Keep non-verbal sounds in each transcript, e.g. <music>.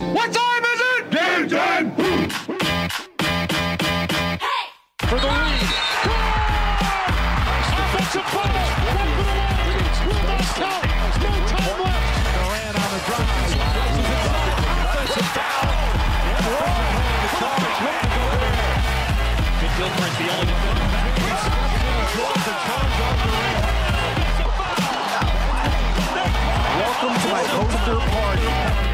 What time is it? Game time! For the lead. Offensive fumble. Will not count. No time left. Durant on the drive. Offensive foul. Gilchrist, the only defender back. He's dropped and charged on Durant. Welcome to my poster party.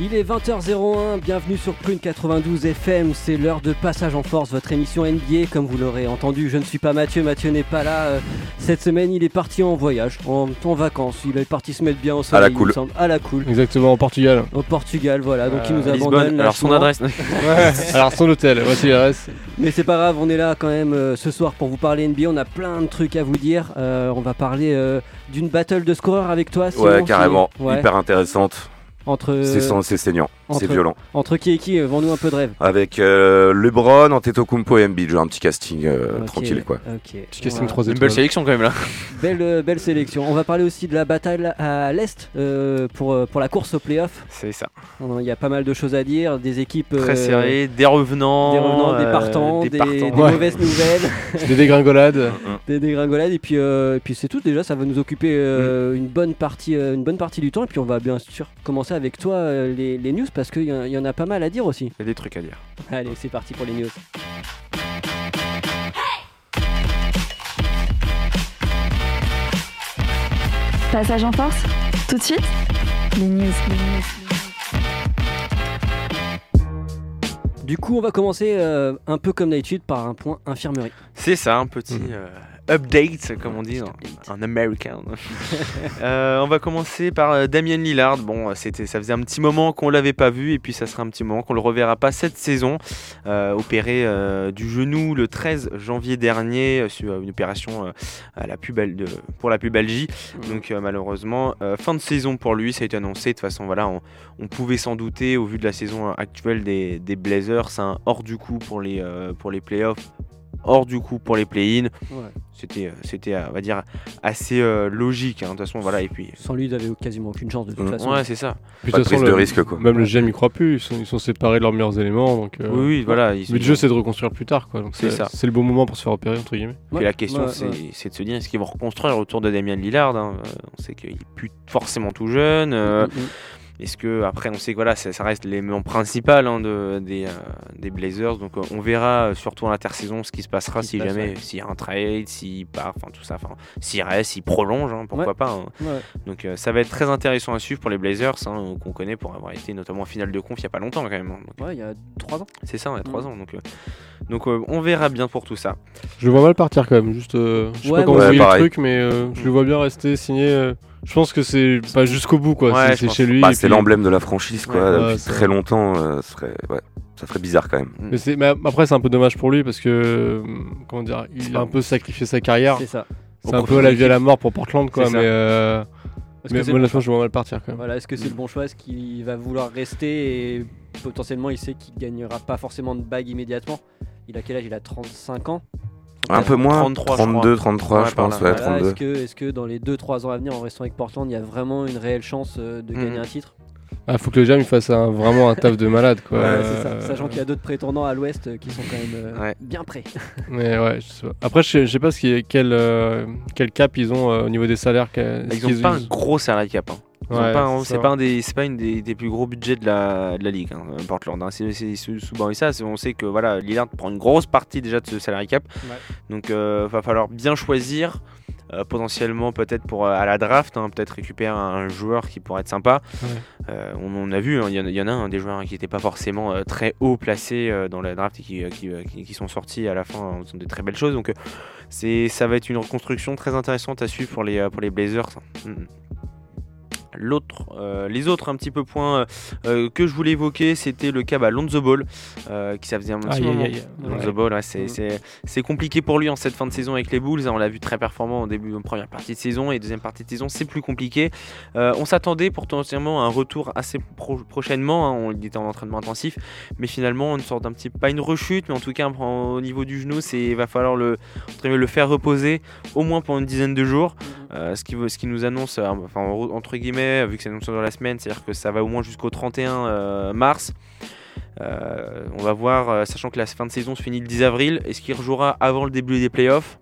Il est 20h01, bienvenue sur Prune 92 FM, c'est l'heure de Passage en Force, votre émission NBA, comme vous l'aurez entendu, je ne suis pas Mathieu, Mathieu n'est pas là, euh, cette semaine il est parti en voyage, en, en vacances, il est parti se mettre bien au soleil, la il cool. me semble. à la cool, Exactement, au Portugal. au Portugal, voilà, donc il nous Euh, abandonne. Lisbonne, alors son adresse. <laughs> Ouais, alors son hôtel, voici l'adresse. Mais c'est pas grave, on est là quand même euh, ce soir pour vous parler NBA. On a plein de trucs à vous dire. Euh, on va parler euh, d'une battle de scoreurs avec toi. Simon, Ouais, qui- carrément. Ouais, Hyper intéressante. Entre, C'est saignant. Entre- C'est violent. entre qui et qui euh, Vends-nous un peu de rêve. Avec euh, LeBron, Antetokounmpo et Embiid. Genre un petit casting euh, tranquille, quoi. Ok. Petit casting Voilà. 3 Une belle sélection quand même là. <laughs> Belle, euh, belle sélection. On va parler aussi de la bataille à l'Est euh, pour, pour la course au playoff. C'est ça. Il y a pas mal de choses à dire. Des équipes. Très euh, serré, des revenants, Des revenants, des partants, des, des partants. des Ouais. mauvaises nouvelles, <laughs> Des dégringolades. des dégringolades et puis, euh, et puis c'est tout déjà, ça va nous occuper Mm. une, bonne partie, euh, une bonne partie du temps et puis on va bien sûr commencer avec toi euh, les, les news parce qu'il y, en- il y en a pas mal à dire aussi. Il y a des trucs à dire. Allez c'est parti pour les news. Passage en Force, tout de suite, les news. les news. Du coup on va commencer euh, un peu comme d'habitude par un point infirmerie. C'est ça, un petit Mhm. euh, update, comme on dit en, en américain. Euh, on va commencer par euh, Damien Lillard. Bon, c'était, ça faisait un petit moment qu'on l'avait pas vu, et puis ça sera un petit moment qu'on le reverra pas cette saison. Euh, opéré euh, du genou le 13 janvier dernier, euh, sur une opération euh, à la pubelle de, pour la pubalgie. Donc euh, malheureusement, euh, fin de saison pour lui, ça a été annoncé. De toute façon, voilà, on, on pouvait s'en douter au vu de la saison actuelle des, des Blazers. C'est un hors du coup pour les, euh, pour les playoffs, hors du coup pour les play-in. Ouais. C'était, euh, c'était, euh, on va dire, assez euh, logique. hein. De toute façon, voilà. Et puis, Sans lui ils avaient quasiment aucune chance de toute Mm. façon. ouais, c'est ça. Puis, Pas de prise le- de risque, quoi. Même le GM y croit plus, ils sont, ils sont séparés de leurs meilleurs éléments. Donc, euh, oui, oui, voilà. ils- Le but de jeu, c'est de reconstruire plus tard. Quoi, donc C'est c'est ça. c'est le bon moment pour se faire opérer, entre guillemets. Puis Ouais, la question, ouais, c'est, ouais. c'est de se dire est-ce qu'ils vont reconstruire autour de Damien Lillard hein? On sait qu'il est plus forcément tout jeune. euh, Mm, mm. Est-ce que après on sait que voilà ça, ça reste l'élément principal hein, de, des, euh, des Blazers donc euh, on verra euh, surtout en l'intersaison ce qui se passera qui si se passe, jamais ouais. s'il y a un trade s'il part enfin tout ça enfin s'il reste s'il prolonge hein, pourquoi Ouais. pas hein. Ouais. donc euh, ça va être très intéressant à suivre pour les Blazers hein, qu'on connaît pour avoir été notamment en finale de conf il y a pas longtemps quand même hein. Donc, Ouais, il y a 3 ans. c'est ça il y a trois Mm. ans donc euh, donc euh, on verra bien pour tout ça Je le vois mal partir quand même. Juste, euh, je sais Ouais, pas comment vous voyez Ouais, le truc, mais euh, je le vois bien rester signé. Je pense que c'est pas jusqu'au bout, quoi. Ouais, C'est- chez lui. Bah, c'est puis- l'emblème de la franchise, quoi. Ouais, depuis très vrai. longtemps, euh, ce serait, ouais, ça ferait bizarre quand même. Mais, c'est- mais après, c'est un peu dommage pour lui parce que, comment dire, il a un peu sacrifié sa carrière. C'est ça. C'est un peu la vie à la mort pour Portland, quoi. Ça. Mais, euh, mais honnêtement, bon je vois mal partir quand même. Voilà, est-ce que c'est le bon choix? Est-ce qu'il va vouloir rester et potentiellement il sait qu'il gagnera pas forcément de bague immédiatement? Il a quel âge? Il a 35 ans Un peu moins, 33, je 32, 33, Ouais, je pense, ouais, 32. Est-ce que, est-ce que dans les 2-3 ans à venir en restant avec Portland il y a vraiment une réelle chance euh, de Mhm. gagner un titre? Ah, faut que le Jam il fasse un- vraiment un taf de malade, quoi. Ouais, Euh, c'est ça. Sachant qu'il y a d'autres prétendants à l'ouest euh, qui sont quand même euh, Ouais. bien prêts. <laughs> Mais ouais, je sais pas. Après, je sais, je sais pas ce qui est- quel, euh, quel cap ils ont euh, au niveau des salaires. ils ce ont pas un gros salary cap hein. Ouais, c'est ça. pas un des pas une des, des plus gros budgets de la, de la ligue hein, Portland hein. c'est Barissa, c'est- on sait que voilà Lillard prend une grosse partie déjà de ce salary cap Ouais. donc euh, va falloir bien choisir euh, potentiellement peut-être pour euh, à la draft hein, peut-être récupérer un, joueur qui pourrait être sympa Ouais. Euh, on, on a vu hein, il y, en a- il y en a un des joueurs qui n'étaient pas forcément très haut placés dans la draft et qui, qui, qui- qui sont sortis à la fin en faisant de très belles choses donc c'est ça va être une reconstruction très intéressante à suivre pour les pour les Blazers Mm. L'autre, euh, les autres un petit peu points euh, que je voulais évoquer, c'était le cas bah, Lonzo Ball, euh, qui ça faisait un petit moment. Lonzo Ouais. Ball, ouais, c'est, c'est- c'est compliqué pour lui en cette fin de saison avec les Bulls. hein, on l'a vu très performant en début, en première partie de saison et deuxième partie de saison, c'est plus compliqué. Euh, on s'attendait potentiellement à un retour assez pro- prochainement. hein, on il était en entraînement intensif, mais finalement une sorte d'un petit, pas une rechute, mais en tout cas au niveau du genou, c'est, il va falloir le, le faire reposer au moins pendant une dizaine de jours. Euh, ce, qui, ce qui nous annonce, euh, enfin, entre guillemets, vu que c'est annoncé dans la semaine, c'est-à-dire que ça va au moins jusqu'au 31 euh, mars. Euh, on va voir, euh, sachant que la fin de saison se finit le 10 avril, est-ce qu'il rejouera avant le début des playoffs?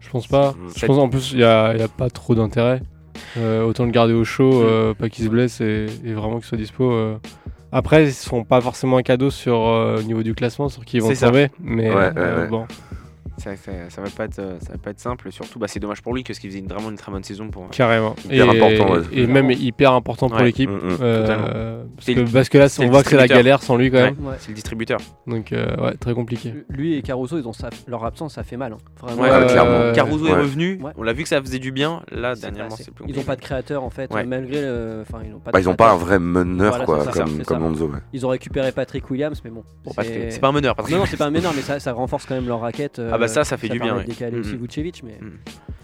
Je pense pas. Je pense en plus, il n'y a, il y a pas trop d'intérêt. Euh, autant le garder au chaud, Mm. euh, pas qu'il se blesse et, et vraiment qu'il soit dispo. euh. Après, ils seront pas forcément un cadeau sur euh, au niveau du classement, sur qui ils vont tomber. Mais Ouais, euh, ouais, ouais. bon, ça, ça, ça va pas être, euh, ça va pas être simple. Surtout, bah, c'est dommage pour lui parce qu'il faisait une- vraiment une très bonne saison pour. carrément. Hyper et, important, ouais. et même hyper important pour Ouais. l'équipe. Mm, mm. Euh, parce, que, le- parce que là, on voit que c'est la galère sans lui quand même. Ouais. C'est le distributeur. Donc, euh, ouais, très compliqué. Lui et Caruso, ils ont leur absence, ça fait mal. hein. Vraiment. Ouais, Ouais, clairement. euh, Caruso est revenu. Ouais. On l'a vu que ça faisait du bien. Là, dernièrement, c'est plus Ils n'ont pas de créateur en fait, Ouais. euh, malgré le. Enfin, ils n'ont pas. Bah, pas un vrai meneur, quoi, comme. Lonzo. Ils ont récupéré Patrick Williams, mais bon. C'est pas un meneur. Non, non, c'est pas un meneur, mais ça, ça renforce quand même leur raquette. Euh, Ah bah ça, ça fait du bien, ouais. décaler aussi. Vucevic, mais.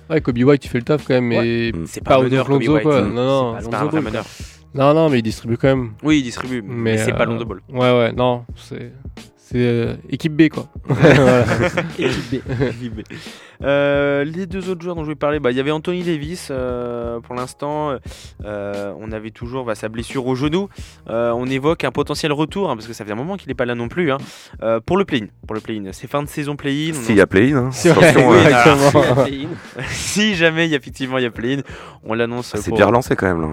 Ouais, Kobe White, il fait le taf quand même, mais Mm. C'est pas pas meneur, Kobe White. quoi. Mm. Non, non, C'est C'est pas pas un Lonzo vrai Ball, meneur. non, non, mais il distribue quand même. Oui, il distribue, mais, c'est pas euh, Lonzo Ball. Ouais, ouais, non, c'est c'est euh, équipe B quoi. <laughs> Voilà. <laughs> Équipe B. Euh, les deux autres joueurs dont je vais parler, bah, il y avait Anthony Davis euh, pour l'instant. euh, on avait toujours bah, sa blessure au genou. Euh, on évoque un potentiel retour hein, parce que ça fait un moment qu'il n'est pas là non plus. hein, euh, pour le play-in, pour le play-in, c'est fin de saison play-in. S'il y a play-in, hein. Attention, vrai, euh, exactement. <laughs> si jamais il y a effectivement il y a play-in, on l'annonce. Ah, c'est pour- bien relancé quand même là.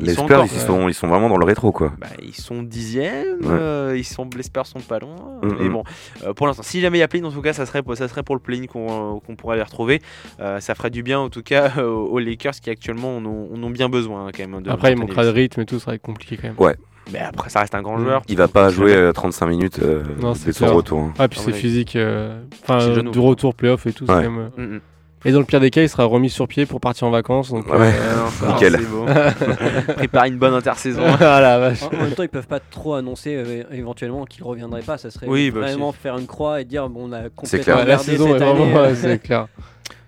Les sont Spurs, encore- ils, sont, ils sont vraiment dans le rétro quoi. Bah, ils sont dixièmes, Ouais. euh, ils sont, les Spurs sont pas loin. Mm, Mais bon, euh, pour l'instant, si jamais il y a play-in, en tout cas, ça serait, pour- ça serait pour le play-in qu'on euh, qu'on pourrait les retrouver. Euh, ça ferait du bien, en tout cas, <laughs> aux aux Lakers qui actuellement en ont, en ont bien besoin hein, quand même. de Après, il manquera de rythme et tout, ça va être compliqué quand même. Mais après, ça reste un grand joueur. Il va pas jouer euh, 35 minutes euh, Non, c'est son retour. hein. Ah, puis Ah c'est ouais. physique. euh, Enfin, C'est euh, du retour, playoff et tout, c'est Ouais. quand même. euh, Mm. Et dans le pire des cas, il sera remis sur pied pour partir en vacances. Donc, Ouais. euh, Nickel. c'est beau. <laughs> Prépare une bonne intersaison. <laughs> vache. En, en même temps, ils peuvent pas trop annoncer euh, éventuellement qu'ils reviendraient pas. Ça serait Oui, bah, vraiment faire une croix et dire bon, on a complètement la saison cette année. euh. <laughs> ouais, c'est clair.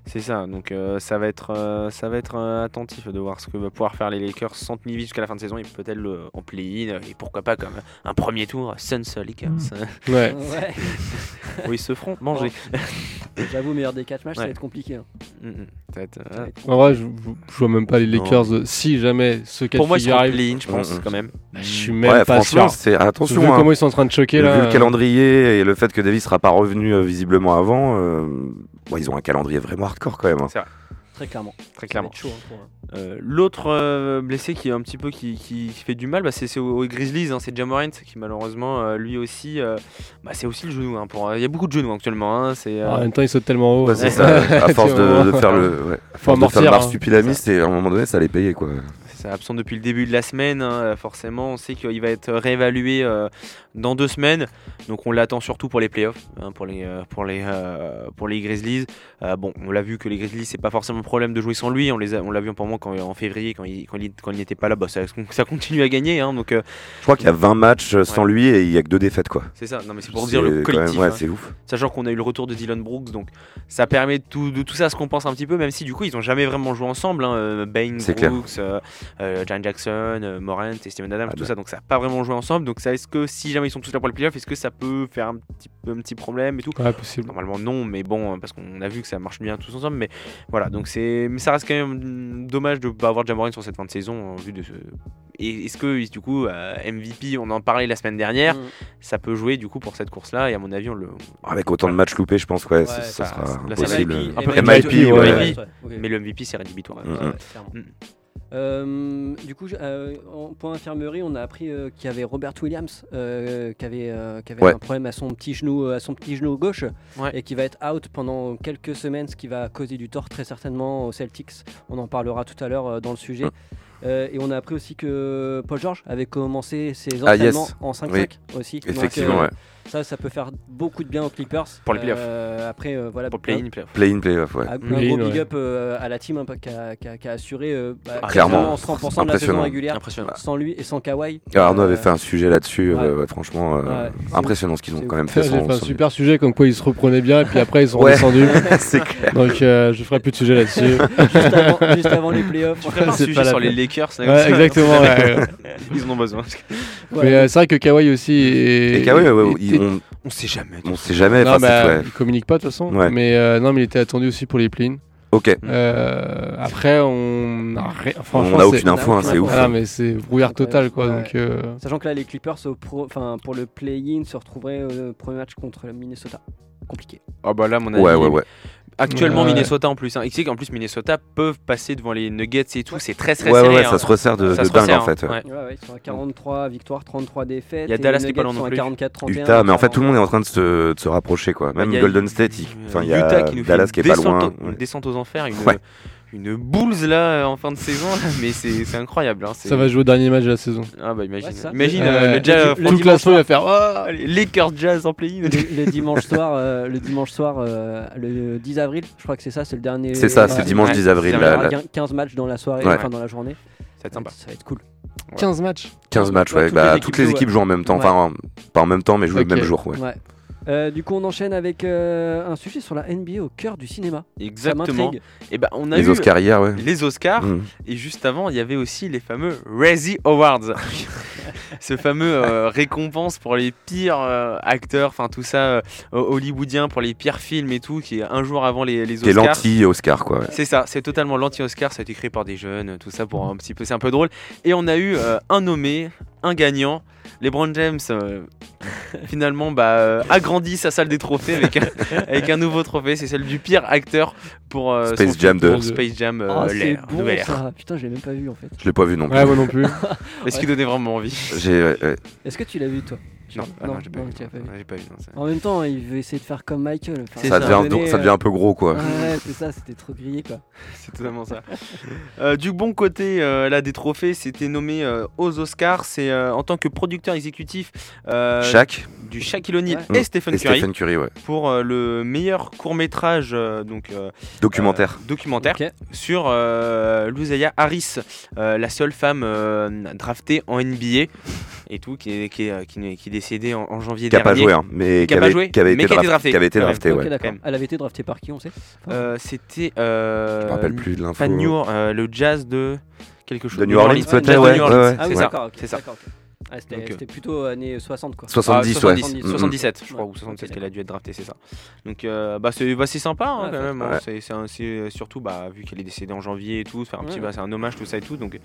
C'est ça, donc euh, ça va être, euh, ça va être euh, attentif de voir ce que va pouvoir faire les Lakers sans tenir jusqu'à la fin de saison et peut-être le- en play-in et pourquoi pas comme un premier tour Suns Lakers Ouais. Ouais, où ils se feront manger. J'avoue, meilleur des 4 matchs, ça va être compliqué. hein. Mm, mm. Ça va être, euh, Ça va être En vrai, je, je vois même pas les Lakers euh, si jamais ce cas Pour moi, ils arrive. je pense Mm, quand même. Je suis même Ouais, pas franchement, sûr. c'est Vu attention. hein. comment ils sont en train de choquer là. Vu le calendrier et le fait que Davis sera pas revenu euh, visiblement avant, euh, bon, ils ont un calendrier vraiment hardcore quand même. hein. Très clairement. Très clairement. chaud, hein, pour eux. Euh, L'autre euh, blessé qui est un petit peu qui, qui- qui fait du mal, bah, c'est c'est aux, Grizzlies, hein, c'est Jamorant qui malheureusement euh, lui aussi, euh, bah, c'est aussi le genou. hein, pour, il y a beaucoup de genoux actuellement. hein, c'est, euh, En même temps, ils sautent tellement haut. C'est <laughs> ça, à force de, faire le, ouais, à force de faire le hein. et à un moment donné, ça allait payer quoi. C'est absent depuis le début de la semaine, hein, forcément. On sait qu'il va être réévalué euh, dans deux semaines. Donc on l'attend surtout pour les playoffs, hein, pour, les, euh, pour, les, euh, pour les Grizzlies. Euh, bon, on l'a vu que les Grizzlies, c'est pas forcément un problème de jouer sans lui. On l'a vu pendant quand, en février, quand il, quand il, quand il n'était pas là, bah, ça, ça continue à gagner. hein, donc Je crois qu'il y a 20 matchs sans Ouais. lui et il y a que deux défaites quoi. c'est ça. Non, mais c'est pour dire le collectif. ouais, hein. c'est ouf. Sachant qu'on a eu le retour de Dylan Brooks, donc ça permet de tout, de tout ça se compense un petit peu, même si du coup ils ont jamais vraiment joué ensemble. Clair. Brooks, Jan Jackson, Morant et Steven Adams, Ah tout ça, donc ça n'a pas vraiment joué ensemble. Donc ça, est-ce que si ils sont tous là pour les playoffs, est-ce que ça peut faire un petit, un petit problème et tout? Ouais, possible. Normalement non, mais bon, parce qu'on a vu que ça marche bien tous ensemble. Mais voilà, donc c'est, mais ça reste quand même mm, dommage de pas avoir Jamoran sur cette fin de saison en vue de ce. Et est-ce que du coup euh, MVP, on en parlait la semaine dernière, Mm. ça peut jouer du coup pour cette course-là et à mon avis on le. Avec autant de matchs loupés, je pense que ouais, Ouais, ça, ça sera impossible. MIP, MIP, ouais. MIP. ouais. Mais le MVP c'est rédhibitoire. Ouais, Euh, du coup, euh, en point infirmerie, on a appris euh, qu'il y avait Robert Williams euh, qui avait, qui avait Ouais. un problème à son petit genou, à son petit genou gauche, Ouais. et qui va être out pendant quelques semaines, ce qui va causer du tort très certainement aux Celtics. On en parlera tout à l'heure dans le sujet. Euh, et on a appris aussi que Paul George avait commencé ses Ah, yes. entraînements en 5-5 Oui. aussi. Effectivement, ouais. Ça, ça peut faire beaucoup de bien aux Clippers. Pour les playoffs. Euh, après, euh, voilà. Pour play-in, play-off. Play-in, play-off, ouais. Un, gros big ouais. up euh, à la team hein, qui, a, assuré euh, bah, Ah, clairement. quasiment 100% de la saison Impressionnant. régulière Impressionnant. sans lui et sans Kawhi. Arnaud Euh, avait fait un sujet là-dessus, euh, franchement, euh, Ouais. impressionnant ce qu'ils ont quand même J'ai fait. fait sans- un super sujet comme quoi ils se reprenaient bien et puis après ils sont redescendus. <laughs> C'est clair. Donc je ferai plus de sujet là-dessus. <laughs> juste, avant, les playoffs. Tu ferais pas un sujet sur les. Lakers exactement. <laughs> Ils en ont besoin. Mais c'est vrai que Kawhi aussi. est- Et Kawhi, on, On sait jamais. on sait jamais. Non, bah, ouais. il communique pas de toute façon. Ouais. Mais euh, non, mais il était attendu aussi pour les play Ok. Euh, après, on n'a c'est- aucune info, hein, c'est ouf. Ah, mais c'est brouillard total quoi. Ouais. Donc, euh, Sachant que là, les Clippers, pro- enfin, pour le play-in, se retrouveraient au premier match contre le Minnesota. Compliqué. Ah bah là, à mon avis, Ouais, ouais, ouais. Actuellement Ouais. Minnesota en plus. Hein. Et tu sais qu'en plus Minnesota peuvent passer devant les Nuggets et tout. C'est très très Ouais, serré. ouais, hein. ça se resserre de, Ça de se dingue resserre, en fait. hein. ouais. Ouais. Ouais, ouais, ils sont à 43 victoires, 33 défaites. Il y a Dallas qui est pas loin non sont à plus. 44-31. Utah, mais en fait tout le monde est en train de se, de se rapprocher quoi. Même Il y a- Golden State, il- enfin il y a Utah qui nous Dallas fait qui est pas loin. descente aux enfers, une, Ouais. Une Bulls là en fin de saison, là, mais c'est incroyable. hein, ça va jouer au dernier match de la saison. Ah bah imagine, Ouais, ça. imagine Euh, euh, le Jazz, le- Tout le dimanche classement il va soir. faire. Oh <laughs> Lakers Jazz en play-in. Le, le dimanche soir, euh, le dimanche soir, euh, le 10 avril, je crois que c'est ça, c'est le dernier. C'est ça, c'est le dimanche Ouais. 10 avril. Il Il y là, aura là. 15 matchs dans la soirée, Ouais. enfin dans la journée. Ça va être sympa. Ça va être cool. 15 matchs. 15 matchs, Ouais, ouais. toutes bah, les équipes toutes les jouent, équipes jouent en même temps. Ouais. Enfin, pas en même temps, mais jouent le même jour. Ouais. Euh, du coup, on enchaîne avec euh, un sujet sur la NBA au cœur du cinéma. Exactement. Et ben on a Les eu Oscars hier, ouais. les Oscars Mm. et juste avant il y avait aussi les fameux Razzie Awards. <laughs> Ce fameux euh, récompense pour les pires euh, acteurs, enfin tout ça euh, hollywoodien pour les pires films et tout, qui est un jour avant les, les Oscars. l'anti-Oscar, quoi. ouais. C'est ça, c'est totalement l'anti-Oscar, ça a été créé par des jeunes, tout ça pour un petit peu, c'est un peu drôle. Et on a eu euh, un nommé, un gagnant. LeBron James euh, <laughs> finalement bah, euh, agrandit sa salle des trophées avec un, <laughs> avec un nouveau trophée, c'est celle du pire acteur pour euh, Space Jam film 2. pour Space Jam euh, Oh, c'est l'ère, bon nouvelle ère. ça. Putain, je l'ai même pas vu en fait. Je l'ai pas vu non plus. Ouais, moi non plus. <laughs> Est-ce qu'il donnait vraiment envie? J'ai, ouais, ouais. Est-ce que tu l'as vu toi? Non, ah non, non, j'ai pas, non, vu. pas vu. Ouais, j'ai pas vu, non, ça- En même temps, il veut essayer de faire comme Michael. Enfin, Ça, ça. devient, donné, ça devient un peu gros, quoi. Ouais, c'est ça, c'était trop grillé quoi. <laughs> C'est totalement ça. Euh, du bon côté euh, là des trophées, c'était nommé euh, aux Oscars. C'est euh, en tant que producteur exécutif euh, Shaq du Shaquille O'Neal Ouais. et Stephen et Curry Stephen Curry, ouais. pour euh, le meilleur court métrage donc euh, Documentaire. euh, documentaire sur euh, Luzaya Harris, euh, la seule femme euh, draftée en NBA et tout qui est qui est, euh, qui est- qui est décédée en, en janvier qui a pas dernier. joué, hein, mais Qui qui a pas avait, joué, qui avait mais été qui a été draft- drafté, qui avait été quand même. drafté, Ok, ouais. Elle avait été draftée par qui, on sait Enfin, Euh, C'était euh, Je me rappelle plus de l'info. pas New euh, le jazz de quelque chose. De New Orleans, Jazz peut-être, de ouais. Ah c'est ça. Ah, c'était euh, c'était plutôt années 60 quoi. 70, Ah, ouais. 70, Mm, mm. 77, je crois, Ouais. ou 77 Ok, qu'elle a dû être draftée, c'est ça. Donc, euh, bah, c'est bah, c'est sympa hein, Ouais, quand même. hein. ouais. C'est- C'est un- c'est surtout, bah, vu qu'elle est décédée en janvier et tout, faire un petit, bah, c'est un hommage, tout ça et tout. Donc,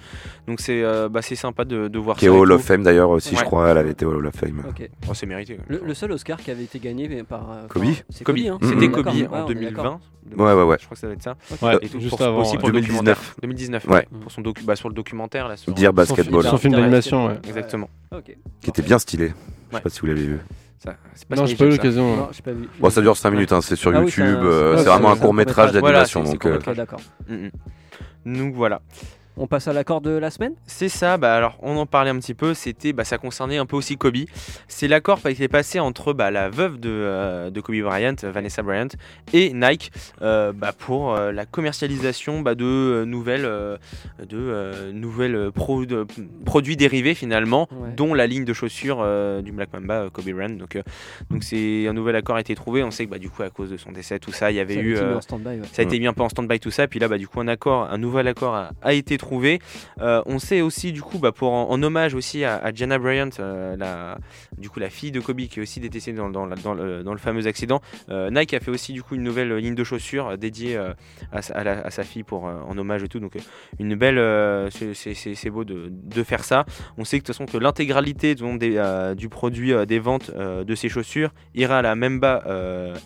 donc c'est euh, bah, c'est sympa de, de voir Qui est Hall of Fame d'ailleurs aussi, je crois. Elle avait été Hall of Fame. Ok. Oh, c'est mérité. quand même. Le, le seul Oscar qui avait été gagné par. euh, Kobe c'est Kobe, hein. c'était Mhm. Kobe en on est 2020. d'accord. Ouais, ouais, ouais. Je crois que ça doit être ça. Ouais, Et tout juste avant. aussi pour le 2019. documentaire. 2019. Ouais. Pour son docu, sur le documentaire là. Sur, Dire basketball, Son film d'animation, ouais. Exactement. Ok. qui était bien stylé. Je sais Ouais. pas si vous l'avez vu. Ça, pas Non, j'ai pas eu l'occasion. Non, j'ai pas vu. Bon, ça dure 5 minutes, hein, c'est sur Ah oui, c'est YouTube. euh, c'est c'est- vraiment un court métrage court-métrage. d'animation. Voilà, donc, euh. Mm, mm. Donc voilà. On passe à l'accord de la semaine C'est ça, bah alors on en parlait un petit peu, c'était bah, ça concernait un peu aussi Kobe. C'est l'accord qui est passé entre bah, la veuve de, euh, de Kobe Bryant, Vanessa Bryant, et Nike euh, bah, pour euh, la commercialisation bah, de nouvelles, euh, de, euh, nouvelles pro- de- produits dérivés finalement, Ouais. dont la ligne de chaussures euh, du Black Mamba euh, Kobe Bryant. Donc euh, donc c'est un nouvel accord a été trouvé. On sait que bah, du coup à cause de son décès, tout ça, il y avait Ça eu été mis euh, en stand-by, ouais. ça a été mis un peu en stand-by tout ça, puis là bah du coup un accord, un nouvel accord a, a été trouvé. Euh, on sait aussi du coup bah, pour en, en hommage aussi à, à Gianna Bryant, euh, la, du coup la fille de Kobe qui est aussi décédée dans, dans, la- dans le, dans le fameux accident. Euh, Nike a fait aussi du coup une nouvelle ligne de chaussures dédiée à, sa, à la- à sa fille pour en hommage et tout. Donc une belle, c'est- beau de, de faire ça. On sait que de toute façon que l'intégralité du produit des ventes de ces chaussures ira à la Memba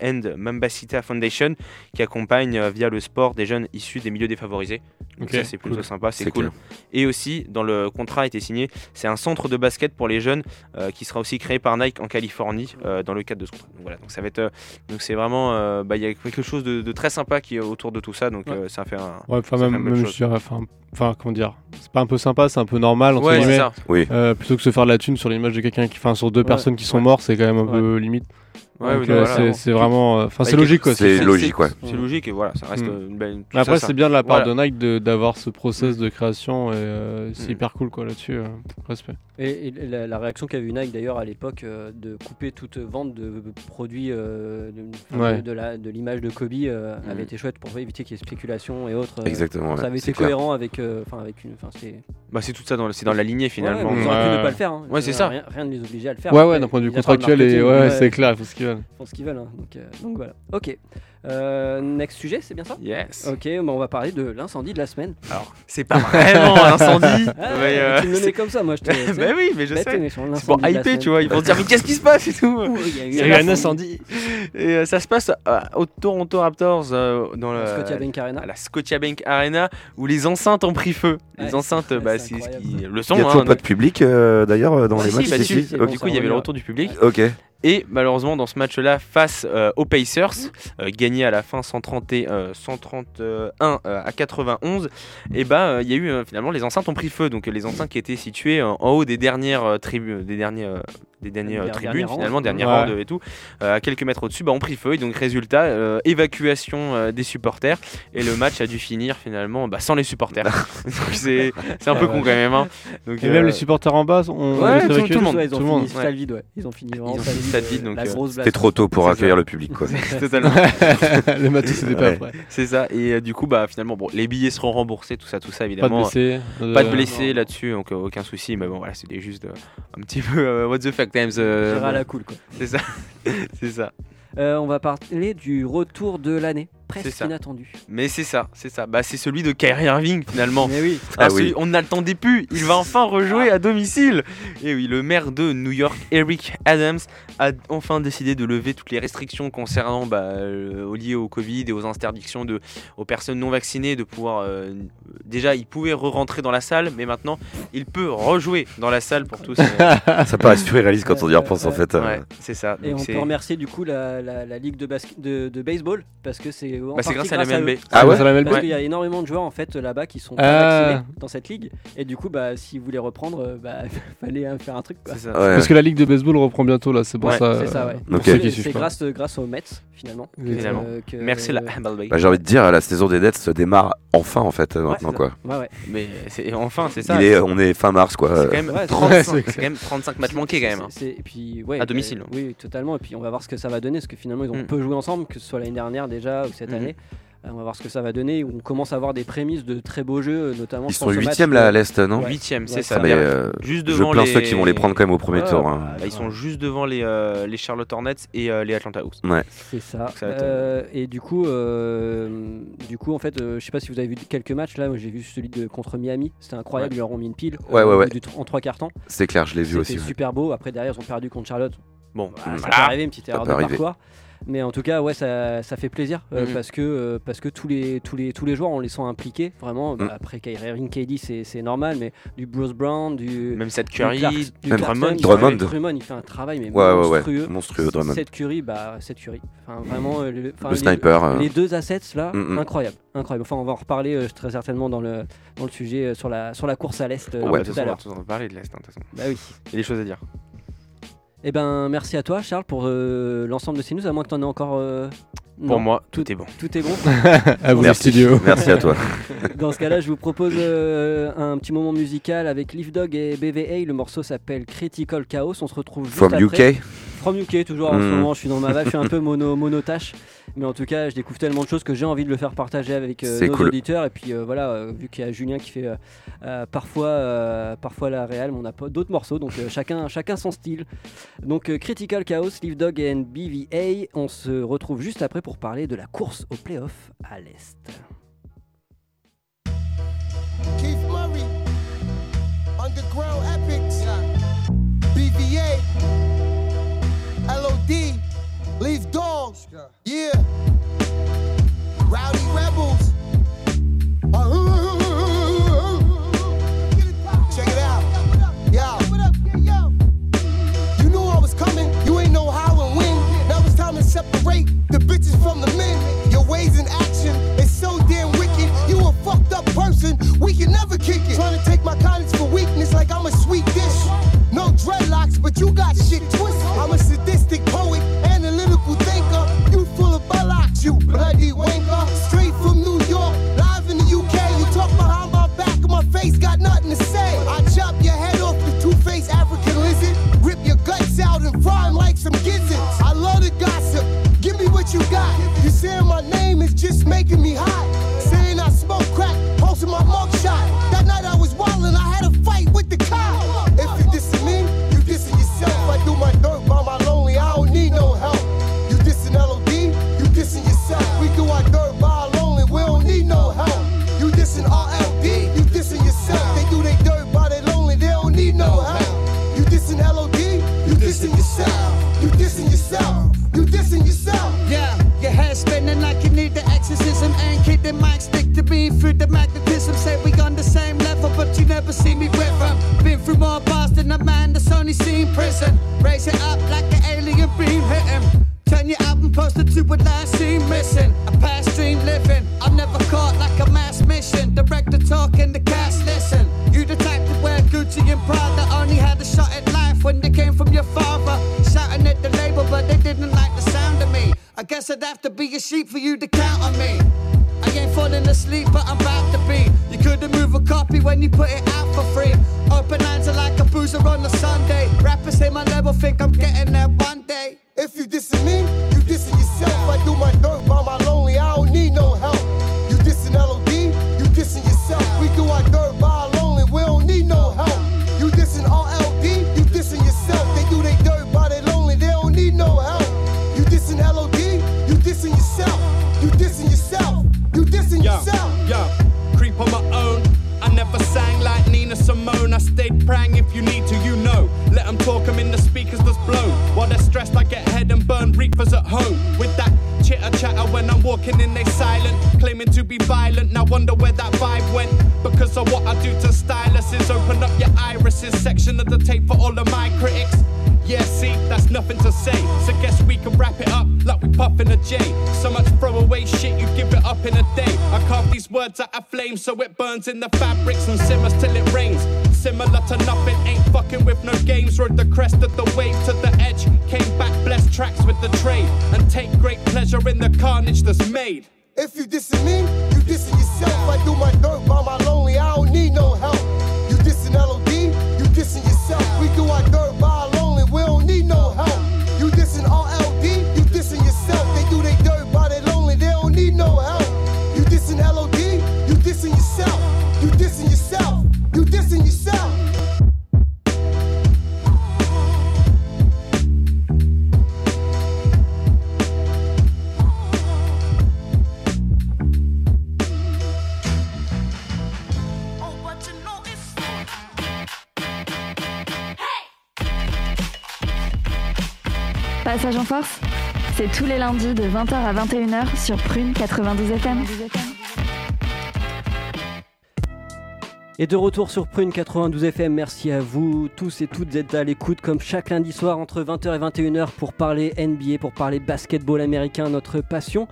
and Membacita Foundation qui accompagne via le sport des jeunes issus des milieux défavorisés. Donc ça c'est plutôt cool. sympa. C'est cool. clair. Et aussi, dans le contrat a été signé, c'est un centre de basket pour les jeunes euh, qui sera aussi créé par Nike en Californie euh, dans le cadre de ce contrat. Donc voilà, donc ça va être, euh, donc c'est vraiment, euh, bah, il y a quelque chose de, de très sympa qui est autour de tout ça, donc Ouais. euh, ça fait un. Ouais, enfin, même, même chose. je dirais, enfin, comment dire, c'est pas un peu sympa, c'est un peu normal, entre Ouais, c'est guillemets. ça. Oui. Euh, plutôt que se faire de la thune sur l'image de quelqu'un qui, enfin, sur deux Ouais, personnes qui sont ouais. mortes, c'est quand même un Ouais. peu limite. Ouais, Donc, oui, euh, voilà. c'est- vraiment, euh, enfin, c'est logique quoi. C'est logique, ouais. C'est logique et voilà, ça reste Mm. euh, une belle. Mais après, c'est bien de la part Voilà. de Nike de- d'avoir ce process de création et euh, c'est Mm. hyper cool quoi là-dessus. euh, respect. Et, et la, la réaction qu'a eu Nike d'ailleurs à l'époque euh, de couper toute vente de produits euh, de, Ouais. de, de la- de l'image de Kobe avait été chouette pour éviter qu'il y ait spéculation et autres. euh, Exactement. Ça avait c'est été clair. cohérent avec, euh, enfin avec une, enfin c'est. Bah, c'est tout ça dans, le- c'est dans la lignée finalement. Ouais, ils auraient pu ne pas le faire. hein. Ouais, c'est ça. Rien, ne les obligeait à le faire. Ouais, ouais, d'un point de vue contractuel et ouais, c'est clair, il faut ce qu'ils veulent. Ils font ce qu'ils veulent. hein. Donc, euh, donc voilà. Ok. Euh, next sujet, c'est bien ça? Yes. Ok, bah, on va parler de l'incendie de la semaine. Alors, c'est pas vraiment un incendie. <laughs> Ah, mais, euh, tu me le mets comme ça, moi je te. tu sais, <laughs> bah oui, mais je bête et sais. méchant, C'est pour l'incendie de la hyper, semaine. tu vois. Ils vont se dire, mais qu'est-ce qui se passe et tout. Ouh, il y a eu Il y a eu un incendie. Et euh, ça se passe euh, au Toronto Raptors euh, dans le, Scotiabank Arena. à la Scotiabank Arena où les enceintes ont pris feu. Les Ouais, enceintes, c'est- <laughs> bah, c'est c'est ce incroyable, qui le Il son. y a toujours hein, pas de public euh, d'ailleurs euh, dans Ouais, les si, matchs bah, c'est si, si bon, Du ça coup, il y avait le retour du public. Ok. Et malheureusement, dans ce match-là, face euh, aux Pacers, euh, gagné à la fin 130 et, euh, 131 euh, à 91, et bah euh, il y a eu euh, finalement les enceintes ont pris feu. Donc euh, les enceintes qui étaient situées euh, en haut des dernières euh, tribus, des dernières euh, des dernières Der- tribunes finalement, dernières Ouais. et tout, euh, à quelques mètres au-dessus, bah, ont pris feu. Et donc résultat, euh, évacuation euh, des supporters. Et le match a dû finir finalement bah, sans les supporters. <laughs> Donc c'est c'est un peu Ah con quand même. hein. Donc, Et euh, même les supporters en bas ont Ouais, tout- le monde. Ouais, ils ont Tout fini monde. vide, ouais. Ils ont fini vraiment euh, euh, C'était trop tôt pour accueillir le public quoi. <laughs> totalement. <laughs> le matos n'était pas prêt. C'est ça. Et euh, du coup, bah finalement, bon, les billets seront remboursés, tout ça, tout ça, Pas de évidemment. blessés. Pas de euh, blessés là-dessus, donc euh, aucun souci. Mais bon, voilà, c'était juste euh, un petit peu euh, what the fuck times. euh, Géré à bon, la cool, quoi. c'est ça. <laughs> c'est ça. Euh, on va parler du retour de l'année, presque ça. inattendu. Mais c'est ça, c'est ça. Bah, c'est celui de Kyrie Irving finalement. Mais oui. Ah Ah, celui-. On n'attendait plus. Il va enfin rejouer à domicile. Et oui, le maire de New York, Eric Adams, a enfin décidé de lever toutes les restrictions concernant bah, euh, liées au Covid et aux interdictions de, aux personnes non vaccinées de pouvoir. euh, déjà, il pouvait re-rentrer dans la salle, mais maintenant, il peut rejouer dans la salle pour tous. euh, <laughs> Ça paraît surréaliste quand on y repense en Ouais. fait. euh, ouais, c'est ça. Et Donc on peut remercier du coup la, la, la ligue de, basket, de, de baseball parce que c'est en bah, c'est grâce à la. MLB. Ah ouais la Parce MLB qu'il y a énormément de joueurs en fait là-bas qui sont Ah. pas vaccinés dans cette ligue et du coup bah si vous voulez reprendre euh, bah <laughs> fallait euh, faire un truc quoi. C'est ça. ouais. Parce que la ligue de baseball reprend bientôt là, c'est pour Ouais, ça. C'est ça ouais. ceux C'est- grâce grâce aux Mets finalement. euh, que- Merci la MLB. Bah, j'ai envie de dire, la saison des Nets se démarre enfin en fait maintenant quoi. Ouais ouais. Mais c'est enfin, c'est ça. On est fin mars quoi. C'est quand même Ouais, c'est- 35, Ouais, c'est c'est quand même 35 matchs manqués quand même. hein. C'est- c'est- et puis, ouais, À domicile. euh, oui, totalement. Et puis on va voir ce que ça va donner, parce que finalement ils ont Mm. peu joué ensemble, que ce soit l'année dernière déjà ou cette Mhm. année. Euh, on va voir ce que ça va donner. On commence à avoir des prémices de très beaux jeux, notamment. Ils je sont pense au match huitièmes de- là à l'est non Ouais. Huitième, c'est Ouais, ça. Mais euh, Juste je devant plains les... ceux qui vont les prendre quand même au premier Ouais, tour. ouais, hein. bah, ils sont juste devant les, euh, les Charlotte Hornets et euh, les Atlanta Hawks. C'est ça. Ça va être, Euh, et du coup, euh, du coup, en fait, euh, je sais pas si vous avez vu quelques matchs là. J'ai vu celui de contre Miami. C'était incroyable. Ouais. Ils leur ont mis une pile. Ouais, ouais, ouais. en trois quarts temps. C'est clair, je l'ai vu C'était aussi. ouais. super beau. Après derrière, ils ont perdu contre Charlotte. Bon, Bah, ça peut arriver, une petite Ça erreur peut de arriver. parcours. Mais en tout cas, ouais, ça, ça fait plaisir euh, Mhm. parce que euh, parce que tous les tous les tous les joueurs on les sent impliqués vraiment. Bah, Mhm. après Kyrie Irving, KD, c'est c'est normal, mais du Bruce Brown, du Même Seth du Curry, Clark- du Drummond. Drummond. fait- Drummond, il fait un travail mais Ouais, ouais, ouais. monstrueux. Monstrueux Drummond. Seth Curry, bah Seth Curry. Enfin vraiment euh, le, enfin, Le les- sniper. euh, Les deux assets là, Mhm. incroyable, incroyable. Enfin, on va en reparler euh, très certainement dans le dans le sujet euh, sur la sur la course à l'est euh, Ah Ouais, tout à façon, on va l'heure. en parler de l'Est. hein, de toute façon. Bah oui. Il y a des choses à dire. Eh ben merci à toi Charles pour euh, l'ensemble de ces news. À moins que tu en aies encore. euh, Pour non, moi, tout est bon. tout est bon. <laughs> À vous, les Merci. studios. Merci à toi. <laughs> Dans ce cas-là, je vous propose euh, un petit moment musical avec Leaf Dog et BVA. Le morceau s'appelle Critical Chaos. On se retrouve juste From après. UK. From UK, toujours en ce Mm. moment. Je suis dans ma vague, je suis un peu <laughs> mono, monotache. Mais en tout cas, je découvre tellement de choses que j'ai envie de le faire partager avec euh, nos cool. auditeurs. Et puis euh, voilà, euh, vu qu'il y a Julien qui fait euh, parfois, euh, parfois la réal, mais on n'a pas d'autres morceaux. Donc euh, <laughs> chacun, chacun son style. Donc euh, Critical Chaos, Leaf Dog et BVA. On se retrouve juste après pour parler de la course au playoff à l'Est. Keith Murray, Underground Epics, BVA, D, Leaf Dog, yeah. Rowdy Rebels. Uh, uh, uh, Check it out. Yo. You knew I was coming, you ain't know how and when. Now it's time to separate the bitches from the men. Your ways in action is so damn wicked. You a fucked up person, we can never kick it. Trying to take my kindness for weakness like I'm a sweet dreadlocks, but you got shit twisted. I'm a sadistic poet, analytical thinker. You full of bollocks, you bloody wanker. Straight from New York, live in the UK. You talk behind my back, and my face got nothing to say. I chop your head off the two-faced African lizard, rip your guts out and fry them like some gizzards. I love the gossip. Give me what you got. You saying my name is just making me hot. Saying I smoke crack, posting my mugshot. That night I was wildin', I had a fight with the cop. Guess we can wrap it up like we puffin' a J. So much throwaway shit, you give it up in a day. I carve these words out of flame so it burns in the fabrics and simmers till it rains. Similar to nothing, ain't fucking with no games. Rode the crest of the wave to the edge. Came back, blessed tracks with the trade. And take great pleasure in the carnage that's made. If you dissing me, you dissing yourself. I do Passage en force, c'est tous les lundis de 20h à 21h sur Prune 92 FM. Et de retour sur Prune 92 FM, merci à vous tous et toutes d'être à l'écoute comme chaque lundi soir entre 20h et 21h pour parler NBA, pour parler basketball américain, notre passion.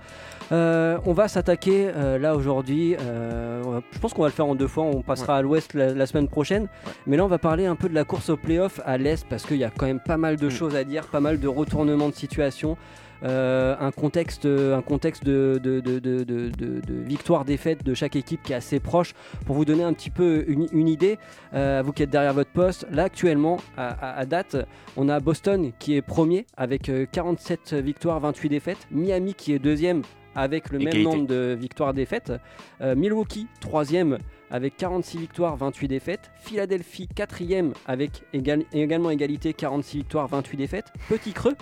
Euh, on va s'attaquer euh, là aujourd'hui, euh, je pense qu'on va le faire en deux fois, on passera à l'ouest la, la semaine prochaine, mais là on va parler un peu de la course au playoff à l'est parce qu'il y a quand même pas mal de choses à dire, pas mal de retournements de situation. Un contexte, un contexte de, de, de, de, victoire-défaite chaque équipe qui est assez proche. Pour vous donner un petit peu une, une idée, vous qui êtes derrière votre poste, là actuellement, à, à- à date, on a Boston qui est premier avec euh, 47 victoires, 28 défaites. Miami qui est deuxième avec le Égalité. même nombre de victoires-défaites. Euh, Milwaukee, troisième avec 46 victoires, 28 défaites. Philadelphie, quatrième avec égal- également égalité, 46 victoires, 28 défaites. Petit creux,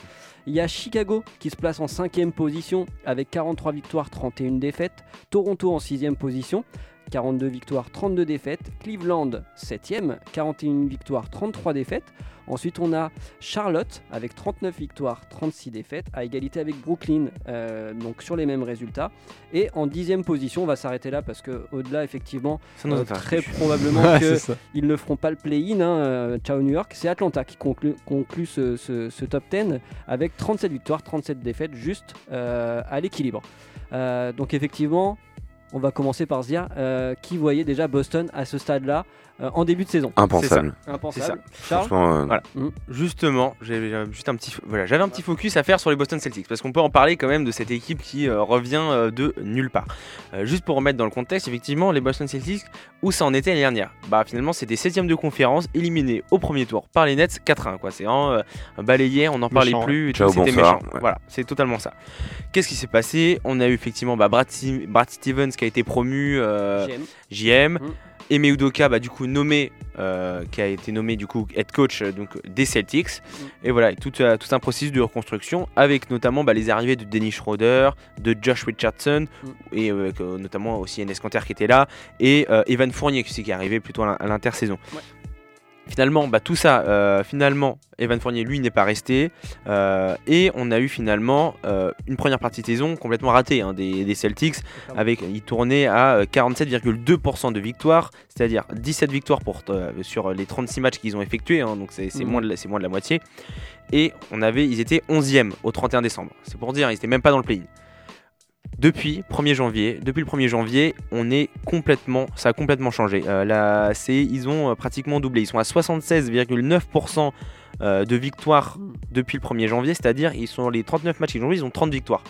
il y a Chicago qui se place en cinquième position avec 43 victoires, 31 défaites. Toronto en sixième position. 42 victoires, 32 défaites. Cleveland, 7ème, 41 victoires, 33 défaites. Ensuite, on a Charlotte avec 39 victoires, 36 défaites, à égalité avec Brooklyn, euh, donc sur les mêmes résultats. Et en 10e position, on va s'arrêter là parce que au-delà, effectivement, euh, très probablement Ouais, que c'est ça. ils ne feront pas le play-in. hein, euh, ciao New York. C'est Atlanta qui conclut, conclut ce, ce- ce top 10 avec 37 victoires, 37 défaites, juste euh, à l'équilibre. Euh, donc effectivement, on va commencer par se dire euh, qui voyait déjà Boston à ce stade-là? Euh, en début de saison. Impensable. Impensable. Charles Franchement, euh, Voilà. Mm. Justement, j'avais juste un petit, voilà, j'avais un petit focus à faire sur les Boston Celtics parce qu'on peut en parler quand même de cette équipe qui euh, revient euh, de nulle part. Euh, juste pour remettre dans le contexte, effectivement, les Boston Celtics, où ça en était l'année dernière? Bah finalement, c'était 7 de conférence, éliminé au premier tour par les Nets 4-1 quoi. C'est euh, balayé, on n'en parlait plus, c'était bonsoir, méchant. ouais. Voilà, c'est totalement ça. Qu'est-ce qui s'est passé? On a eu effectivement bah, Brad, Stevens qui a été promu euh, GM. JM. Eme Udoka, bah, du coup, nommé, euh, qui a été nommé du coup head coach euh, donc, des Celtics. Mm. Et voilà, tout, euh, tout un processus de reconstruction avec notamment bah, les arrivées de Dennis Schroeder, de Josh Richardson, Mm. et avec, notamment aussi Enes Kanter qui était là, et Evan Fournier qui, est arrivé plutôt à l'in- à l'intersaison. Ouais. Finalement, bah, tout ça, euh, finalement, Evan Fournier, lui, n'est pas resté. euh, et on a eu finalement euh, une première partie de saison complètement ratée hein, des, des Celtics. Avec, il tournait à euh, 47,2% de victoires, c'est-à-dire 17 victoires pour, sur les 36 matchs qu'ils ont effectués, hein, donc c'est Mhm. moins, de la- c'est moins de la moitié. Et on avait, ils étaient 11e au 31 décembre. C'est pour dire, ils n'étaient même pas dans le play-in. Depuis 1er janvier, depuis le 1er janvier, on est complètement, ça a complètement changé. Euh, ils ont euh, pratiquement doublé. Ils sont à 76,9% euh, de victoires depuis le 1er janvier, c'est-à-dire ils sont les 39 matchs qu'ils ont joués, ils ont 30 victoires.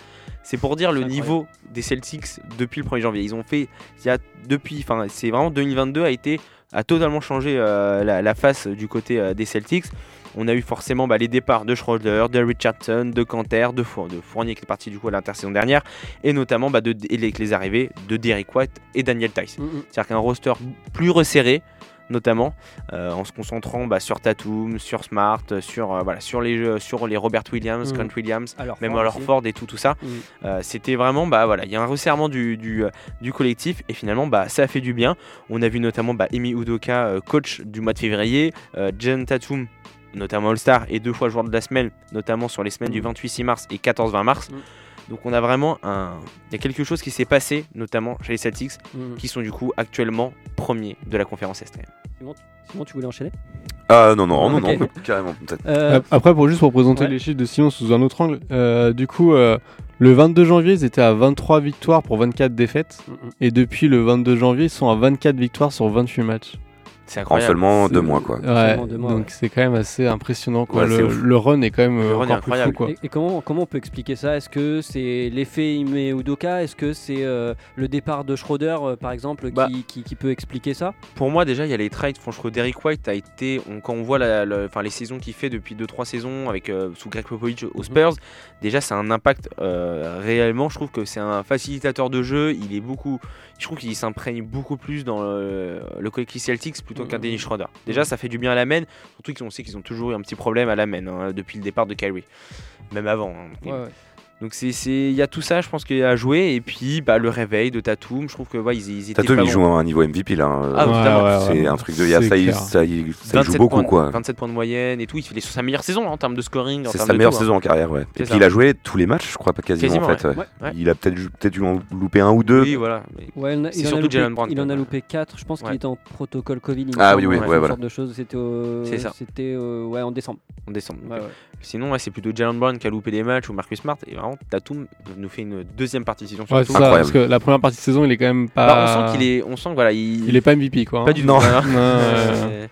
C'est pour dire le niveau des Celtics depuis le 1er janvier. Ils ont fait, il y a depuis, enfin, c'est vraiment 2022 a été a totalement changé euh, la, la face du côté euh, des Celtics. On a eu forcément bah, les départs de Schroeder, de Richardson, de Canter, de, Four- de Fournier qui est parti du coup à l'intersaison dernière, et notamment bah, de, les, les arrivées de Derek White et Daniel Tice. Mm, mm. C'est-à-dire qu'un roster plus resserré, notamment euh, en se concentrant bah, sur Tatum, sur Smart, sur, euh, voilà, sur, les, jeux- sur les Robert Williams, Mm. Grant Williams, Alors, même alors. Ford et tout, tout ça. Mm. Euh, C'était vraiment, bah voilà, il y a un resserrement du, du, du collectif et finalement, bah ça a fait du bien. On a vu notamment bah, Emi Udoka, coach du mois de février, Jen Tatum, notamment All-Star et deux fois joueur de la semaine, notamment sur les semaines du 28-6 mars et 14-20 mars. Mm. Donc on a vraiment un, il y a quelque chose qui s'est passé, notamment chez les Celtics, Mm. qui sont du coup actuellement premiers de la conférence Est. Simon, tu voulais enchaîner? Ah non, non, non, non, <laughs> carrément. peut-être. Euh, Ap- Après, pour juste pour présenter ouais. les chiffres de Simon sous un autre angle, euh, du coup, euh, le 22 janvier, ils étaient à 23 victoires pour 24 défaites. mm, mm. Et depuis le 22 janvier, ils sont à 24 victoires sur 28 matchs. C'est En incroyable. seulement deux mois, quoi. Ouais, Seulement deux mois, donc ouais. c'est quand même assez impressionnant. Quoi. Ouais, le, run est quand même Le run est plus fou. incroyable. Quoi. Et, et comment, comment on peut expliquer ça? Est-ce que c'est l'effet Ime Udoka? Est-ce que c'est euh, le départ de Schroeder, euh, par exemple, Bah. qui, qui- qui peut expliquer ça? Pour moi, déjà, il y a les trades. Franchement, Derek White a été, on- quand on voit la, la- enfin, les saisons qu'il fait depuis 2-3 saisons avec euh, sous Greg Popovich aux Spurs, déjà, c'est un impact euh, réellement. Je trouve que c'est un facilitateur de jeu. Il est beaucoup, je trouve qu'il s'imprègne beaucoup plus dans le, le collectif Celtics plutôt qu'un Mhm. Dennis Schroeder. Déjà, ça fait du bien à la main, surtout qu'on sait qu'ils ont toujours eu un petit problème à la main hein, depuis le départ de Kyrie, même avant. hein. Ouais, ouais. Donc c'est, c'est- il y a tout ça, je pense qu'il y a à jouer. Et puis, bah, le réveil de Tatum, je trouve que ouais, ils, ils étaient Tatum, il joue à un niveau MVP là. hein. Ah, Ouais, c'est ouais, un truc de. il y a- Ça, il, ça, il- ça, il joue 27 beaucoup, points, quoi. 27 points de moyenne et tout. Il fait sur sa meilleure saison en termes de scoring. C'est sa de meilleure tout, hein. saison en carrière, ouais. Et ça. puis il a joué tous les matchs, je crois, pas quasiment, Quasiment, en fait. ouais. ouais. Ouais. Il a peut-être peut-être dû en louper un ou deux. Oui, voilà. Mais Ouais, il en a- C'est il en a surtout loupé- Jalen Brown, Il en a loupé 4. Je pense qu'il était en protocole Covid. Ah oui, oui, ouais, voilà. C'était. C'était ouais, en décembre. en décembre. Sinon, ouais, c'est plutôt Jalen Brown qui a loupé des matchs ou Marcus Smart. Et vraiment, Tatum nous fait une deuxième partie de saison. Ouais, c'est ça, parce que la première partie de saison, il est quand même pas. Bah, on sent qu'il est, on sent que voilà, il, Il est pas MVP quoi. hein. pas du tout. Non. <laughs>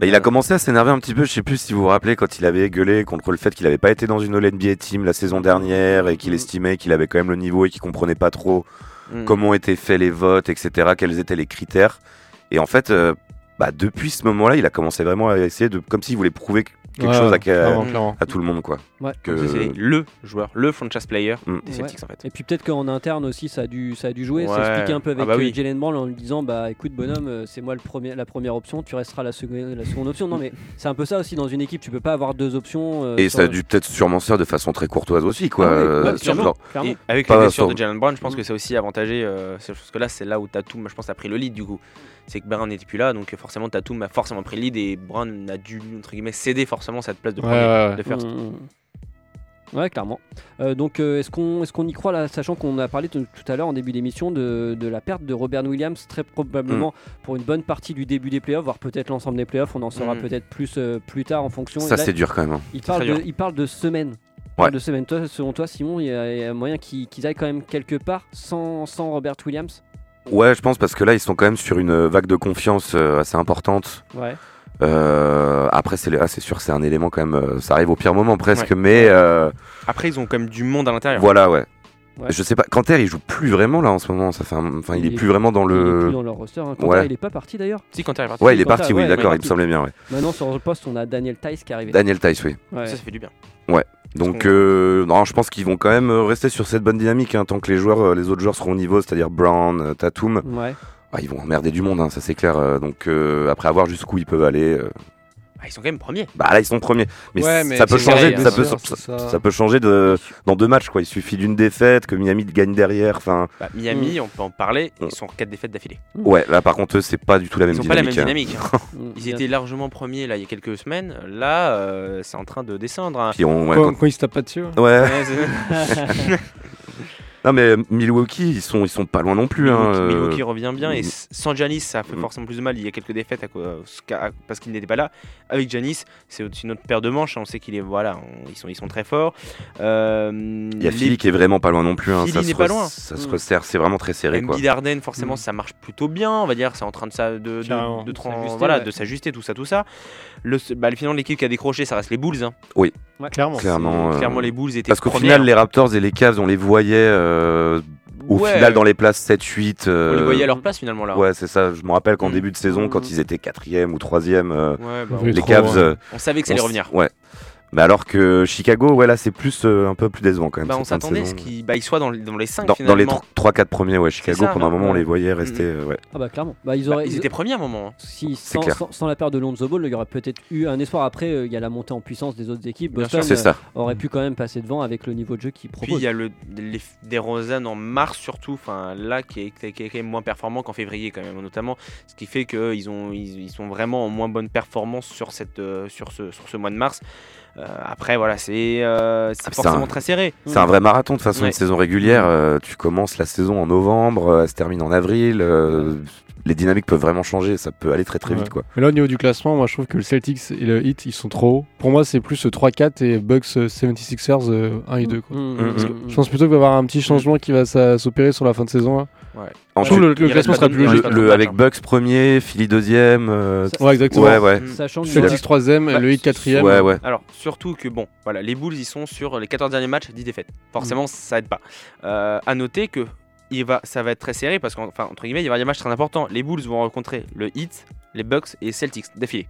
Bah, il a commencé à s'énerver un petit peu, je sais plus si vous vous rappelez, quand il avait gueulé contre le fait qu'il avait pas été dans une All-NBA team la saison dernière et qu'il Mhm. estimait qu'il avait quand même le niveau et qu'il comprenait pas trop mm. comment étaient faits les votes, etc., quels étaient les critères. Et en fait, euh, bah, depuis ce moment-là, il a commencé vraiment à essayer de, comme s'il voulait prouver quelque Ouais, chose à, clairement, clairement. à tout le monde, quoi. Ouais. Que- C'est- C'est le joueur, le franchise player Mm. des Celtics en fait. Et puis peut-être qu'en interne aussi, ça a dû, ça a dû jouer. Expliquait un peu Ah avec bah oui. euh, Jalen Brown en lui disant Bah écoute, bonhomme, euh, c'est moi le premier, la première option, tu resteras la, seconde- la seconde option. Non, mais c'est un peu ça aussi dans une équipe, tu peux pas avoir deux options. euh, Et ça a dû peut-être sûrement se faire de façon très courtoise aussi, quoi. Ah Euh. Et avec la blessure sur- de Jalen Brown, je pense Mm. que ça a aussi avantagé. euh, c'est- parce que là, c'est là où Tatum, je pense, a pris le lead du coup. C'est que Brown n'était plus là, donc forcément Tatum a forcément pris le lead et Brown a dû entre guillemets céder forcément cette place de Ouais, premier, ouais, ouais. de first. Mmh. Ouais, clairement. Euh, donc, euh, est-ce qu'on est qu'on y croit, là, sachant qu'on a parlé tout à l'heure en début d'émission de, de la perte de Robert Williams, très probablement Mm. pour une bonne partie du début des playoffs, voire peut-être l'ensemble des playoffs. On en saura peut-être plus euh, plus tard en fonction. Ça, c'est dur quand même. hein. il, parle de, il parle de semaines. Il Ouais. parle de semaines. Toi, selon toi, Simon, il y a, il y a moyen qu'ils qu'ils aillent quand même quelque part sans, sans Robert Williams? Ouais, je pense parce que là, ils sont quand même sur une vague de confiance euh, assez importante. Ouais. Euh, après, c'est ah, c'est sûr, c'est un élément quand même. euh, ça arrive au pire moment presque, Ouais. mais euh, Après, ils ont quand même du monde à l'intérieur. voilà, ouais. Ouais. Je sais pas. Canter, il joue plus vraiment là en ce moment. Ça fait, un- enfin, il, est Il est- plus vraiment dans Il est le. plus dans leur roster. Hein. Quentin, Ouais. il est pas parti d'ailleurs. Si, quand t'es parti. Ouais, il est parti. ouais, oui, est d'accord. Il me semblait bien. Ouais. Maintenant sur le poste, on a Daniel Tice qui est arrivé. Daniel Tice, oui. Ouais. Ça, ça fait du bien. Donc, qu'on- euh, non, je pense qu'ils vont quand même euh, rester sur cette bonne dynamique hein, tant que les joueurs, euh, les autres joueurs seront au niveau, c'est-à-dire Brown, euh, Tatum. Ouais. Ah, ils vont emmerder du monde, hein, ça c'est clair. donc euh, après avoir jusqu'où ils peuvent aller. euh, Ah, ils sont quand même premiers. bah là ils sont premiers. Mais, Ouais, c- mais ça peut changer. Ça peut, sûr, ça, peut changer de dans deux matchs quoi. Il suffit d'une défaite que Miami gagne derrière. Enfin Bah, Miami, Mm. on peut en parler. Mm. Ils sont 4 défaites d'affilée. ouais. Là par contre eux c'est pas du tout la même Ils n'ont pas la même dynamique. hein. dynamique. hein. Mm, Ils étaient largement premiers là il y a quelques semaines. Là, euh, c'est en train de descendre. hein. Puis on- ouais, Quand, quand- quand ils se tapent pas dessus. ouais. ouais. <laughs> Non mais euh, Milwaukee ils sont ils sont pas loin non plus. hein, Milwaukee, euh, Milwaukee revient bien et mm. sans Janis ça fait Mm. forcément plus de mal. Il y a quelques défaites à cause- à- parce qu'il n'était pas là. Avec Janis, c'est aussi notre paire de manches. hein. On sait qu'il est voilà, on- ils sont ils sont très forts. Euh, Il y a les- Philly qui est vraiment pas loin non plus. Hein. Philly ça n'est se pas loin. Ça se Mm. resserre. C'est vraiment très serré quoi. Embiid Harden, forcément, ça marche plutôt bien, on va dire. C'est en train de ça, de, S'ajuster, voilà, ouais. de s'ajuster, tout ça, tout ça. Le, bah, finalement, l'équipe qui a décroché, ça reste les Bulls. hein. Clairement. Clairement. euh, Clairement, les Bulls étaient Parce qu'au final les Raptors et les Cavs on les voyait euh, au Ouais. final dans les places 7-8. on les euh, voyait à leur place finalement là. Ouais, c'est ça. Je me rappelle qu'en Mm. début de saison, quand Mm. ils étaient quatrième ou troisième, euh, Ouais, bah, les Cavs. ouais. euh, on savait que ça allait revenir. Ouais. Mais alors que Chicago, ouais, là, c'est plus euh, un peu plus décevant quand même. Bah, on s'attendait à ce qu'ils bah, ils soient dans, les- dans les 5 Dans, dans les finalement. 3-4 premiers, ouais, Chicago, ça, pendant un moment, on les voyait rester. euh, ouais. Ah bah clairement. Bah ils Bah, auraient. ils étaient premiers à un moment. hein. Si, sans, sans, sans la paire de Lonzo Ball, il y aurait peut-être eu un espoir. Après, euh, il y a la montée en puissance des autres équipes. Bien Boston sûr. C'est ça. euh, aurait pu quand même passer devant avec le niveau de jeu qu'ils Puis proposent. il y a le, les, des Rosanne en mars surtout, enfin là qui est, qui est quand même moins performant qu'en février quand même notamment, ce qui fait qu'ils ont ils, ils sont vraiment en moins bonne performance sur cette euh, sur ce sur ce mois de mars. Euh, après voilà c'est euh, Ah, forcément un- très serré. C'est un vrai marathon de toute façon, Ouais. une saison régulière. euh, tu commences la saison en novembre, elle se termine en avril. Euh, les dynamiques peuvent vraiment changer, ça peut aller très très Ouais. vite quoi. Mais là, au niveau du classement, moi je trouve que le Celtics et le Heat ils sont trop hauts. Pour moi, c'est plus euh, 3-4 et Bucks euh, 76ers euh, 1 et 2. Quoi. Mm, Mm, mm. Je pense plutôt qu'il va y avoir un petit changement qui va s'opérer sur la fin de saison. là. Je Ensuite, trouve le, classement sera plus logique. avec Bucks premier, Philly deuxième. euh, Ça- Ouais, exactement. ouais, ouais. Sachant que Celtics 3ème, Bah, le Heat 4ème. Ouais, ouais. Alors, surtout que, bon, voilà, les Bulls, ils sont sur les 14 derniers matchs, 10 défaites. Forcément, ça aide pas. Euh, à noter que il va, ça va être très serré parce qu'enfin, entre guillemets, il va y avoir des matchs très importants. Les Bulls vont rencontrer le Heat, les Bucks et les Celtics d'affilée.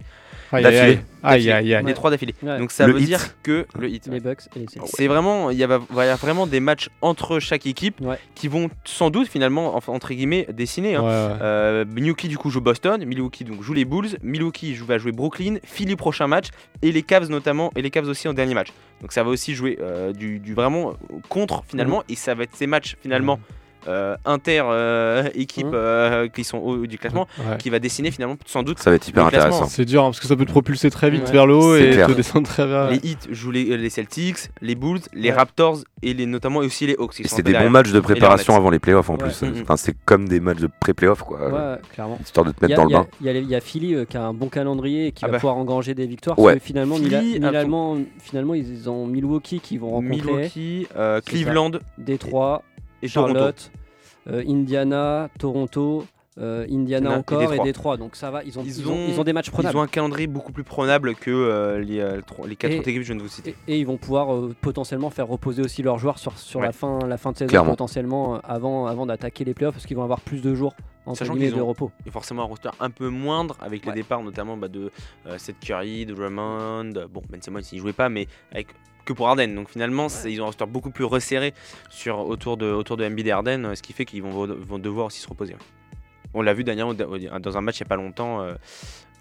D'affilée. aïe. Aïe, aïe, aïe. Les trois d'affilée. Ouais. Donc, ça Le veut dire que le Heat. les Bucks et les Celtics. C'est vraiment, il y, va, va y avoir vraiment des matchs entre chaque équipe Ouais. qui vont sans doute finalement, entre guillemets, dessiner. hein. Ouais, ouais. Euh, Milwaukee du coup joue Boston, Milwaukee donc joue les Bulls, Milwaukee joue, va jouer Brooklyn, Philly prochain match et les Cavs notamment et les Cavs aussi en dernier match. Donc ça va aussi jouer euh, du, du vraiment contre finalement et ça va être ces matchs finalement euh, inter euh, équipes Mhm. euh, qui sont au haut du classement Ouais. qui va dessiner finalement sans doute Ça va être hyper intéressant. C'est dur hein, parce que ça peut te propulser très vite Ouais. vers le haut et clair. te descendre très vers. les Heat jouent les, les Celtics, les Bulls, les Ouais. Raptors et les notamment aussi les Hawks. c'est des bons matchs de préparation avant les playoffs en Ouais. plus. Mhm. Enfin, c'est comme des matchs de pré-playoffs quoi. Ouais, clairement. Histoire de te mettre a, dans le bain. il y a y Philly euh, qui a un bon calendrier et qui Ah va bah. pouvoir engranger des victoires. Ouais. parce que finalement, Philly, finalement, finalement, ils ont Milwaukee qui vont rencontrer Milwaukee, euh, Cleveland Détroit, et. Charlotte, euh, Indiana, Toronto, euh, Indiana encore et Détroit. Détroit. Donc ça va, ils ont, Ils ils ont, ont- ils ont des matchs prenables. Ils ont un calendrier beaucoup plus prenable que euh, les, euh, trois- les quatre Et- autres équipes que je viens de vous citer. Et, et ils vont pouvoir euh, potentiellement faire reposer aussi leurs joueurs sur, sur Ouais. la, fin, la fin de saison, Clairement. potentiellement euh, avant, avant d'attaquer les playoffs, parce qu'ils vont avoir plus de jours entre Sachant de repos. Et forcément un roster un peu moindre avec les Ouais. départs notamment bah, de euh, Seth Curry, de Drummond, bon Ben Simmons il jouait pas mais avec que pour Arden. Donc finalement ils ont un roster beaucoup plus resserré sur, autour de, autour de Embiid et Arden, ce qui fait qu'ils vont, vont devoir aussi se reposer. On l'a vu dernièrement dans un match il n'y a pas longtemps euh,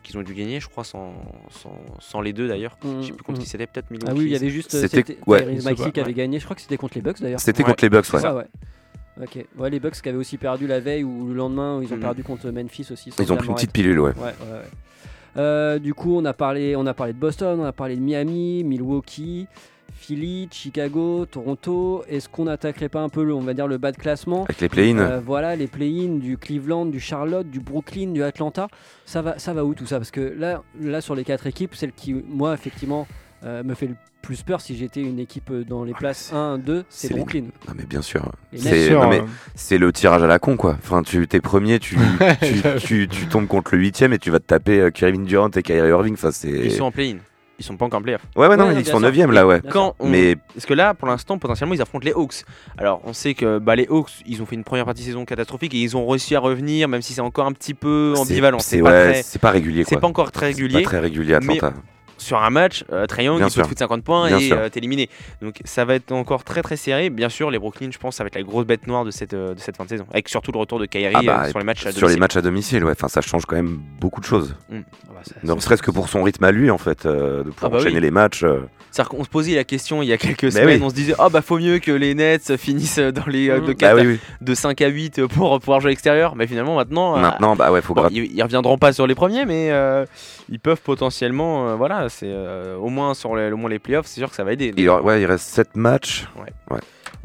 qu'ils ont dû gagner je crois sans, sans, sans les deux d'ailleurs. Mm, Je sais plus contre mm. qui c'était peut-être Milwaukee. Ah oui, il y avait juste. euh, C'était- ouais. Pas, qui avait ouais. gagné. Je crois que c'était contre les Bucks d'ailleurs. C'était Ouais. contre les Bucks, ouais. Ok. Ouais, les Bucks qui avaient aussi perdu la veille ou le lendemain, où ils ont Mhm. perdu contre Memphis aussi. Ils ont pris une petite pilule, ouais. Ouais, ouais, ouais. Euh, du coup, on a, parlé, on a parlé de Boston, on a parlé de Miami, Milwaukee, Philly, Chicago, Toronto. Est-ce qu'on n'attaquerait pas un peu, le, on va dire, le bas de classement Avec les play-in. Euh, Voilà, les play-in du Cleveland, du Charlotte, du Brooklyn, du Atlanta. Ça va, ça va où tout ça? Parce que là, là, sur les quatre équipes, celle qui, moi, effectivement, euh, me fait le plus peur si j'étais une équipe euh, dans les places 1, 2, c'est c'est les- Brooklyn. Non mais bien sûr. Et C'est euh, le tirage à la con quoi. Enfin tu t'es premier, tu, <laughs> tu, tu, tu tombes contre le huitième et tu vas te taper Kevin Durant et Kyrie Irving. Enfin c'est. Ils sont en play-in. Ils sont pas encore en play-off. Ouais ouais non Ouais, mais non, ils sont sûr. neuvième là ouais. Bien Quand on- Mais Parce que là, pour l'instant, potentiellement, ils affrontent les Hawks. Alors, on sait que bah, les Hawks, ils ont fait une première partie de saison catastrophique et ils ont réussi à revenir, même si c'est encore un petit peu c'est- ambivalent. C'est C'est pas, ouais, très- c'est pas régulier c'est pas encore très C'est régulier. pas très régulier Atlanta. Sur un match, euh, Young, il peut sûr. te foutre 50 points Bien et euh, t'es éliminé. Donc, ça va être encore très très serré. Bien sûr, les Brooklyn, je pense, ça va être la grosse bête noire de cette, euh, de cette fin de saison. Avec surtout le retour de Kyrie Ah bah, euh, sur les matchs à Sur les domicile. matchs à domicile, ouais, enfin ça change quand même beaucoup de choses. Mm. Ne serait-ce que pour son rythme à lui en fait, euh, de pouvoir Ah bah enchaîner oui. les matchs. C'est-à-dire qu'on se posait la question il y a quelques semaines, oui. on se disait, oh bah faut mieux que les Nets finissent dans les de, Mm. 4 Bah oui, oui. de 5 à 8 pour pouvoir jouer à l'extérieur. Mais finalement, maintenant, Maintenant, bah ouais, faut Bon, ils, ils reviendront pas sur les premiers, mais ils peuvent potentiellement, euh, voilà, c'est euh, au moins sur les, au moins les playoffs, c'est sûr que ça va aider. Il, ouais, il reste 7 matchs.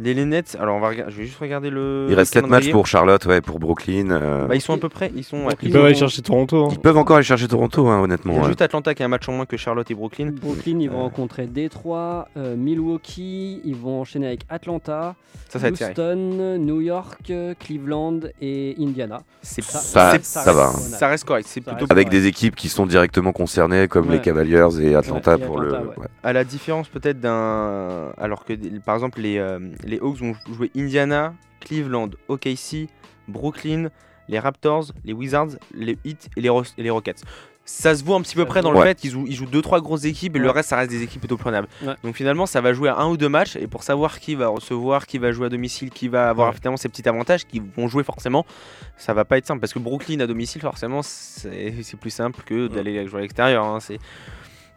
Les, les Nets, alors on va regarder, je vais juste regarder le. Il reste le 7 matchs pour Charlotte, ouais, pour Brooklyn. euh, Bah, ils sont à peu près, ils sont. ouais. Ils peuvent aller chercher Toronto. hein. Ils peuvent encore aller chercher Toronto, hein, Il y honnêtement. a ouais. juste Atlanta qui a un match en moins que Charlotte et Brooklyn. Brooklyn, ils vont Euh. rencontrer Détroit, euh, Milwaukee, ils vont enchaîner avec Atlanta, Ça. Houston, New York, Cleveland et Indiana. C'est Ça- Ça, va. reste Ça reste correct. C'est plutôt reste- Avec des équipes qui sont directement concernées, comme Ouais. les Cavaliers et Atlanta Ouais, et pour Atlanta, le. ouais. ouais. à la différence peut-être d'un. Alors que par exemple les, euh, les Hawks vont jouer Indiana, Cleveland, OKC, Brooklyn, les Raptors, les Wizards, les Heat et les, Ro- et les Rockets. Ça se voit un petit peu près dans le fait qu'ils jouent, ils jouent deux trois grosses équipes et le reste ça reste des équipes plutôt prenables. Ouais. Donc finalement ça va jouer à un ou deux matchs et pour savoir qui va recevoir, qui va jouer à domicile, qui va avoir finalement ces petits avantages qui vont jouer forcément, ça va pas être simple parce que Brooklyn à domicile forcément c'est plus simple que d'aller jouer à l'extérieur. hein, c'est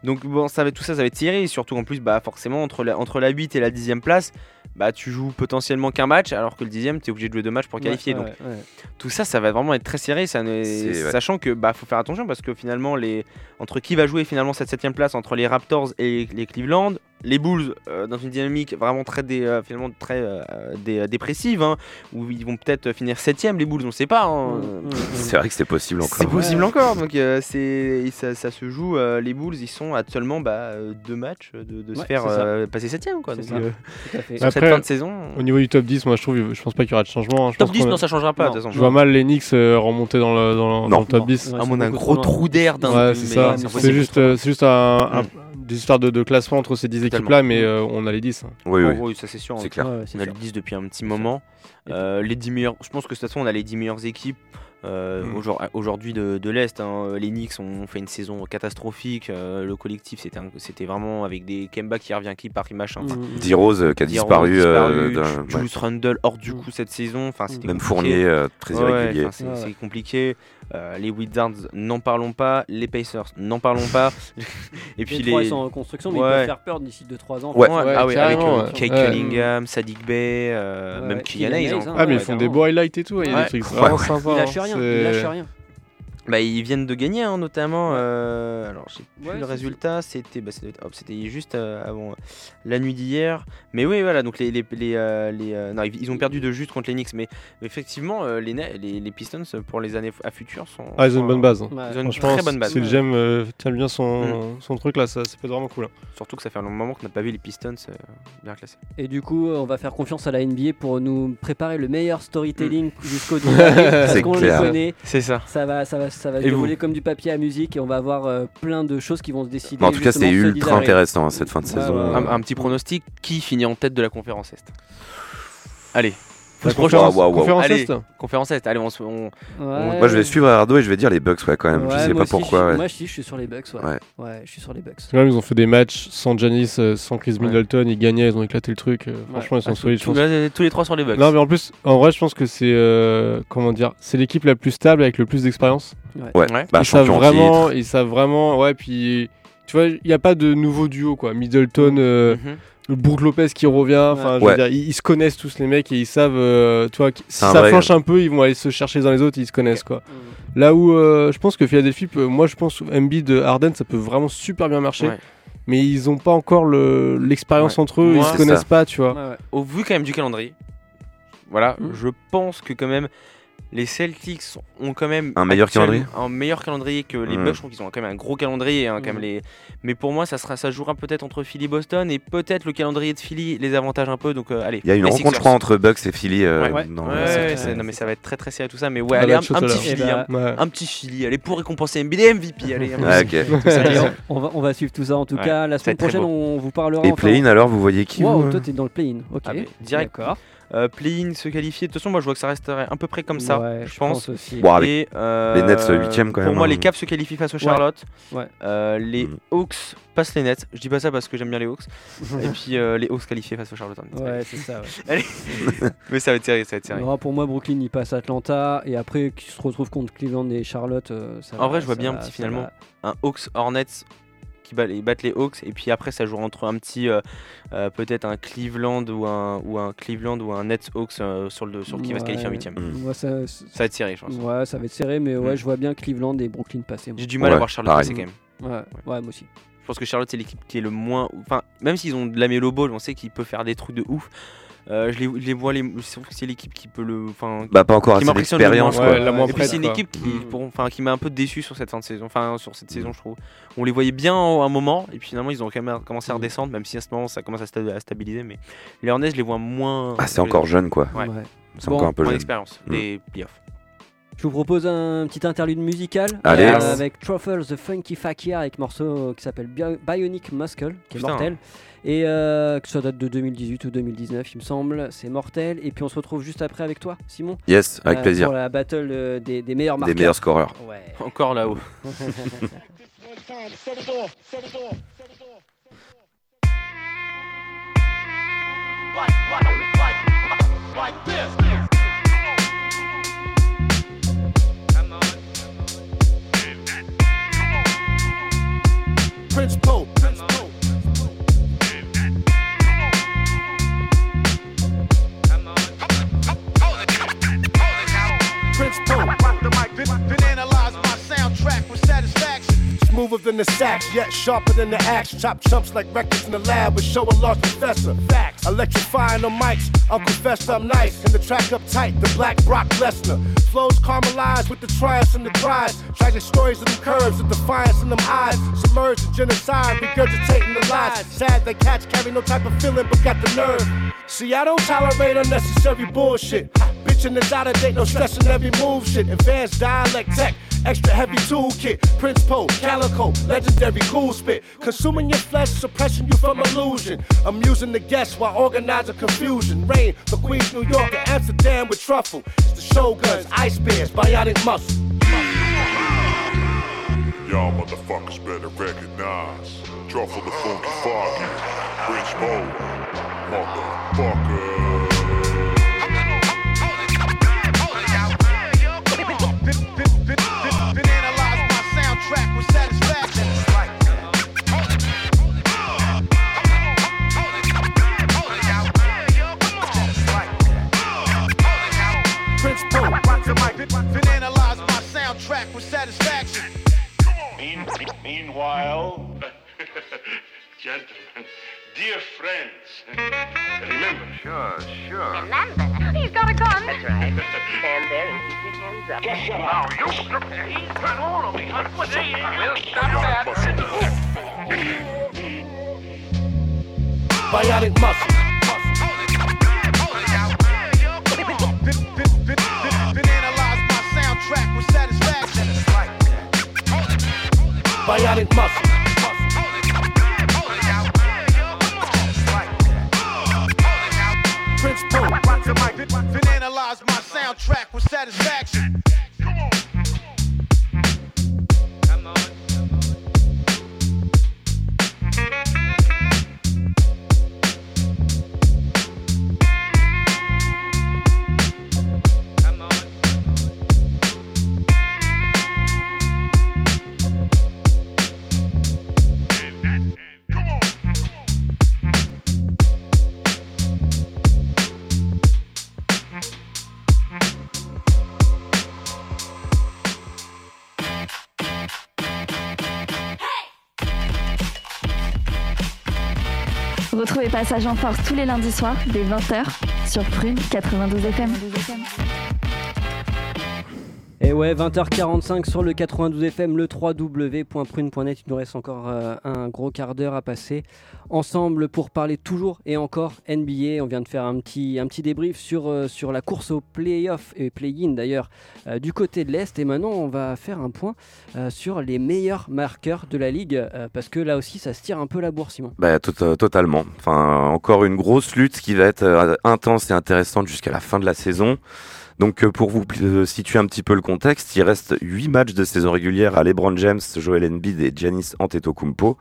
donc bon, ça va, tout ça, ça va être tiré. Et surtout en plus, bah forcément entre la, entre la 8 et la 10 place, bah tu joues potentiellement qu'un match, alors que le 10 tu es obligé de jouer deux matchs pour qualifier. Ouais, Donc ouais, ouais. tout ça, ça va vraiment être très serré. Ça ne- C'est- ouais. Sachant que bah faut faire attention parce que finalement les entre qui va jouer finalement cette 7 place entre les Raptors et les Cleveland, les Bulls euh, dans une dynamique vraiment très dé- euh, finalement très euh, dé- dépressive, hein, où ils vont peut-être finir 7 les Bulls, on sait pas. hein. Mm, mm, mm. C'est vrai que c'est possible encore. C'est possible Ouais. encore, donc euh, c'est ça, ça se joue. euh, les Bulls, ils sont à seulement bah, deux matchs de, de se faire euh, passer septième, quoi. C'est Donc, ça. euh, Tout à fait. sur cette Après, fin de saison, Au niveau du top 10, moi je trouve, je pense pas qu'il y aura de changement. hein. Je top pense 10, qu'on a- non, ça changera pas. Non. de toute façon. Je vois mal les Knicks euh, remonter dans le, dans le, Non. dans le top Non. 10. Ouais, à ils mon sont un gros trou d'air d'un. Ouais, c'est ça. c'est juste, c'est juste un, un-. Des histoires de, de classement entre ces 10 Totalement. équipes-là, mais euh, on a les 10. hein. Oui, En oui, gros, ça c'est sûr. c'est On, clair. Ouais, on a sûr. les 10 depuis un petit moment. Euh, les 10 meilleurs, je pense que de toute façon, on a les 10 meilleures équipes. Euh, Mm. aujourd- Aujourd'hui de, de l'Est, hein. les Knicks ont fait une saison catastrophique. euh, le collectif, c'était vraiment avec des Kemba qui revient, qui part, qui machin. Mm, Enfin, mm. D-Rose euh, qui a disparu. euh, disparu, ouais. Julius Randle hors du Mm. coup cette saison. Enfin, c'était Même compliqué. Fournier, euh, très irrégulier. c'est Ouais, ouais. c'est compliqué. Euh, les Wizards, n'en parlons pas. Les Pacers, n'en parlons pas. <laughs> Et puis Les trois, les. ils sont en reconstruction, mais Ouais. ils peuvent faire peur d'ici 2-3 ans. Ouais. Ouais, Ouais, ah avec euh. Kate Ouais. Cunningham, Sadik euh, Ouais, même. Kylian hein. hein. Ah, mais ils font des highlights et tout. Il y a des trucs Ouais, vraiment ouais. sympas. Rien, ils C'est- lâchent rien. Bah, ils viennent de gagner hein, notamment. euh, alors, je sais plus Ouais, le résultat. C'était bah, c'était juste euh, avant euh, la nuit d'hier. Mais oui, voilà. Donc les, les, les, euh, les, euh, non, ils ont perdu de juste contre les Knicks. Mais, effectivement, euh, les, les, les Pistons pour les années à futur sont. Ah, ils ont une bonne base. hein. Ouais. Ils ont une très bonne base. si le GM euh, tient bien Mm. son, son truc là, ça, ça peut être vraiment cool. hein. Surtout que ça fait un long moment qu'on n'a pas vu les Pistons euh, bien classés. Et du coup, on va faire confiance à la NBA pour nous préparer le meilleur storytelling Mm. jusqu'au <laughs> 10 avril, parce C'est qu'on les clair. connaît. C'est ça. Ça va, ça va, ça va Et se vous dérouler comme du papier à musique et on va avoir euh, plein de choses qui vont se décider. En tout cas, c'est ce 10 ultra intéressant hein, cette fin de Ouais, saison. ouais, ouais. Un, un petit pronostic qui finit en tête de la conférence Est? Allez, La conférence, Allez. Est Conférence Est, allez, on se. on- Ouais. Moi, je vais suivre Ardo et je vais dire les Bucks, ouais, quand même. je Ouais, sais moi pas aussi, pourquoi. je- ouais. Moi, aussi, je suis sur les Bucks. Ouais. Ouais. Ouais, je suis sur les Bucks. Quand même, ils ont fait des matchs sans Janis, euh, sans Chris Ouais. Middleton, ils gagnaient, ils ont éclaté le truc. euh, Franchement, ils sont Ah, solides. je tous, pense. là, tous les trois sur les Bucks. Non, mais en plus, en vrai, je pense que c'est euh, comment dire, c'est l'équipe la plus stable avec le plus d'expérience. Ouais, Ouais. bah, ils savent champion en vraiment, titre. ils savent vraiment, ouais. Puis, tu vois, il n'y a pas de nouveau duo quoi. Middleton, euh, Mhm. Le Brook Lopez qui revient. Enfin, je veux Ouais. dire, ils, ils se connaissent tous les mecs et ils savent, euh, tu vois, que si ça vrai- flanche un peu, ils vont aller se chercher les uns les autres, ils se connaissent quoi. Là où euh, je pense que Philadelphie, peut- moi je pense Embiid, Harden, ça peut vraiment super bien marcher. Ouais. Mais ils ont pas encore le- l'expérience Ouais. entre eux, Moi, ils se connaissent ça. pas, tu vois. Ouais, ouais. Au vu quand même du calendrier, voilà, Mm. je pense que quand même les Celtics ont quand même Un meilleur calendrier un meilleur calendrier que les Mm. Bucks. Je trouve qu'ils ont quand même un gros calendrier. hein, quand même Mm. les... Mais pour moi, ça sera, ça jouera peut-être entre Philly et Boston et peut-être le calendrier de Philly les avantage un peu. Donc euh, allez. Il y a une les rencontre, je crois, entre Bucks et Philly. euh, Ouais, dans non mais ça va être très très serré tout ça. Mais ouais, allez un, petit. Philly, hein. Ouais. un petit Philly. Allez pour récompenser et MVP. <laughs> Allez. Ah. Allez, <laughs> on, va, on va suivre tout ça en tout Ouais, cas. La semaine prochaine, on vous parlera. Et play-in, alors, vous voyez qui Wow, toi t'es dans le play-in. Ok. Ah, direct. D'accord. Euh, Play-in se qualifier. De toute façon, moi je vois que ça resterait à peu près comme ça. Ouais, je pense. aussi. Et, euh, les Nets, euh, huitième, quand Pour même, moi, hein. les Cavs se qualifient face aux Charlotte. Ouais. Euh, les Mm. Hawks passent les Nets. Je dis pas ça parce que j'aime bien les Hawks. Et <laughs> puis euh, les Hawks qualifiés face aux Charlotte. Hornets. Ouais, c'est ça. ouais. <laughs> Mais ça va être serré, ça va être serré. Non, pour moi, Brooklyn il passe Atlanta et après qui se retrouve contre Cleveland et Charlotte. euh, ça En va- vrai, je vois bien un petit finalement. va. Un Hawks Hornets qui bat, ils battent les Hawks et puis après ça jouera entre un petit euh, euh, peut-être un Cleveland ou un ou un Cleveland ou un Nets Hawks euh, sur le sur qui va se qualifier en Ouais. huitième. Mm. Moi, ça, Ça va être serré, je pense. ouais, ça va être serré, mais ouais, Mm. je vois bien Cleveland et Brooklyn passer. J'ai du mal à voir Charlotte passer quand même. Ouais, ouais, moi aussi. Je pense que Charlotte c'est l'équipe qui est le moins. Enfin, même s'ils ont de la Melo Ball, on sait qu'il peut faire des trucs de ouf. Euh, je, les, je les vois, les, je trouve que c'est l'équipe qui peut le. Enfin, Bah, pas encore Qui assez m'impressionne le d'expérience, moins, quoi. Ouais, la moins et puis prête, c'est une équipe qui, Mm. pour- enfin, qui m'a un peu déçu sur cette fin de saison. Enfin, sur cette saison, je trouve. On les voyait bien à un moment, et puis finalement, ils ont quand même commencé à Mm. redescendre, même si à ce moment, ça commence à, sta- à stabiliser. Mais les Hornets, je les vois moins. Ah, c'est encore jeune, quoi. Ouais. C'est Bon, encore un peu jeune. d'expérience Mm. des playoffs. Je vous propose un petit interlude musical Allez. euh, avec Truffle the Funky Fakir avec morceau qui s'appelle Bio- Bionic Muscle qui est Putain. mortel et euh, que ça date de 2018 ou 2019 il me semble c'est mortel et puis on se retrouve juste après avec toi Simon Yes, avec euh, plaisir. pour la battle euh, des, des meilleurs Des marqueurs meilleurs scoreurs. ouais. Encore là-haut. <laughs> Like, like, like, like this. Prince coat. Prince coat. Smoother than the sax, yet sharper than the axe. Chop chumps like records in the lab with show a lost professor. Facts. Electrifying the mics. Uncle Fest, I'm nice. And the track up tight, the black Brock Lesnar. Flows caramelized with the triumphs and the cries. Tragic stories of them curves, the defiance in them eyes. Submerged in genocide, regurgitating the lies. Sad that cats carry no type of feeling but got the nerve. See, I don't tolerate unnecessary bullshit. Bitchin' is out of date, no stressing every move shit. Advanced dialect tech, extra heavy toolkit. Prince Poe, Calico, legendary cool spit. Consuming your flesh, suppressing you from illusion. Amusing the guests while organizing confusion. Rain for Queens, New York, and Amsterdam with truffle. It's the Shoguns, Ice Bears, Bionic Muscle. Y'all motherfuckers better recognize Truffle the Funky Foggy, Prince Mo, motherfucker. Meanwhile, gentlemen, dear friends, remember. Sure, sure. Remember? He's got a gun. That's right. Stand there and keep your hands up. Yes, sir. Now you turn on on me. What the hell? Bionic muscle. Then analyze bionic muscle. Prince Pooh. Analyze my soundtrack with satisfaction. Come on. Passage en Force tous les lundis soirs dès 20h sur Prune 92 FM. Et ouais, 20h45 sur le 92 FM, le www.prune.net. Il nous reste encore euh, un gros quart d'heure à passer ensemble pour parler toujours et encore NBA. On vient de faire un petit, débrief sur, euh, sur la course au play-off et play-in d'ailleurs euh, du côté de l'Est. Et maintenant, on va faire un point sur les meilleurs marqueurs de la ligue parce que là aussi, ça se tire un peu la bourse, Simon. Bah, tot- totalement. Enfin, encore une grosse lutte qui va être intense et intéressante jusqu'à la fin de la saison. Donc, euh, pour vous euh, situer un petit peu le contexte, il reste 8 matchs de saison régulière à LeBron James, Joel Embiid et Giannis Antetokounmpo.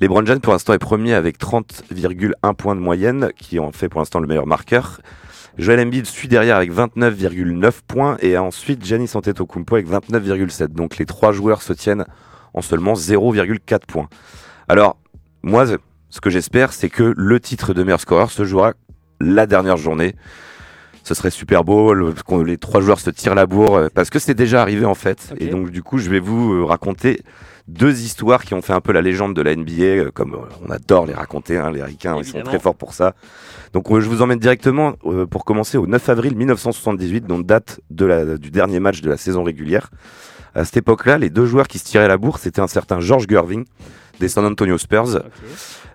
LeBron James, pour l'instant, est premier avec 30,1 points de moyenne, qui en fait pour l'instant le meilleur marqueur. Joel Embiid suit derrière avec 29,9 points et ensuite Giannis Antetokounmpo avec 29,7. Donc les trois joueurs se tiennent en seulement 0,4 points. Alors, moi, ce que j'espère, c'est que le titre de meilleur scoreur se jouera la dernière journée. Ce serait super beau, le- qu'on- les trois joueurs se tirent la bourre, euh, parce que c'est déjà arrivé en fait. Et donc du coup, je vais vous euh, raconter deux histoires qui ont fait un peu la légende de la NBA, euh, comme on adore les raconter, hein, les Ricains, ils sont très forts pour ça. Donc je vous emmène directement, euh, pour commencer, au 9 avril 1978, donc date de la, du dernier match de la saison régulière. À cette époque-là, les deux joueurs qui se tiraient la bourre, c'était un certain George Gerving, des San Antonio Spurs,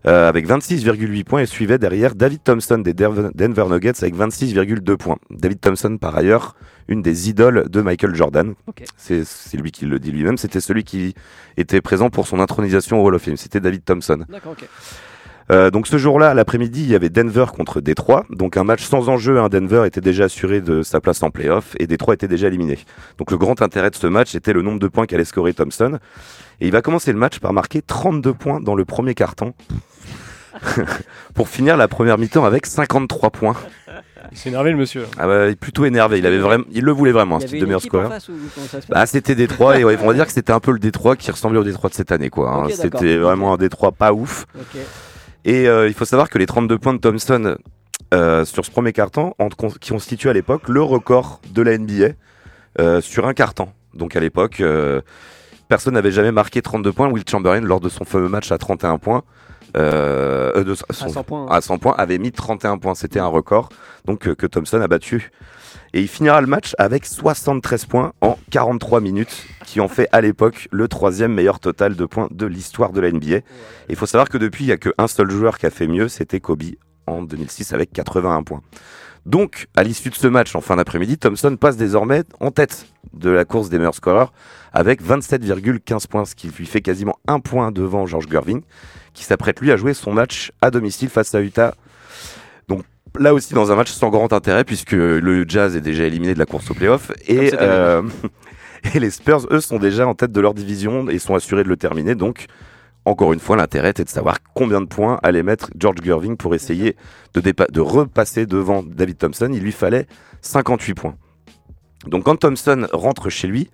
euh, avec 26,8 points et suivait derrière David Thompson des Denver Nuggets avec 26,2 points. David Thompson, par ailleurs, une des idoles de Michael Jordan. C'est c'est lui qui le dit lui-même. C'était celui qui était présent pour son intronisation au Hall of Fame. C'était David Thompson. D'accord, ok. Euh, donc ce jour-là, l'après-midi, il y avait Denver contre Détroit. Donc un match sans enjeu. Hein. Denver était déjà assuré de sa place en playoff et Détroit était déjà éliminé. Donc le grand intérêt de ce match était le nombre de points qu'allait scorer Thompson. Et il va commencer le match par marquer 32 points dans le premier carton. <laughs> pour finir la première mi-temps avec 53 points. Il s'est énervé le monsieur. Ah bah, il est plutôt énervé. Il avait vraiment, il le voulait vraiment, titre de meilleur scoreur. Bah, c'était Détroit et ouais, on va dire que c'était un peu le Détroit qui ressemblait au Détroit de cette année, quoi. hein. C'était vraiment un Détroit pas ouf. Et euh, il faut savoir que les 32 points de Thompson euh, sur ce premier carton, en- qui constituent à l'époque le record de la NBA euh, sur un carton. Donc à l'époque, personne n'avait jamais marqué 32 points. Will Chamberlain, lors de son fameux match à 31 points, euh, euh, de son- 100 points, à 100 points, avait mis 31 points. C'était un record donc que Thompson a battu. Et il finira le match avec 73 points en 43 minutes, qui en fait à l'époque le troisième meilleur total de points de l'histoire de la NBA. Il faut savoir que depuis, il n'y a qu'un seul joueur qui a fait mieux, c'était Kobe en 2006 avec 81 points. Donc, à l'issue de ce match en fin d'après-midi, Thompson passe désormais en tête de la course des meilleurs scoreurs avec 27,15 points, ce qui lui fait quasiment un point devant George Gerving, qui s'apprête lui à jouer son match à domicile face à Utah. Là aussi dans un match sans grand intérêt puisque le Jazz est déjà éliminé de la course au playoff et, année. euh, <laughs> et les Spurs eux sont déjà en tête de leur division et sont assurés de le terminer. Donc encore une fois l'intérêt était de savoir combien de points allait mettre George Gerving pour essayer de repasser devant David Thompson. Il lui fallait 58 points. Donc quand Thompson rentre chez lui,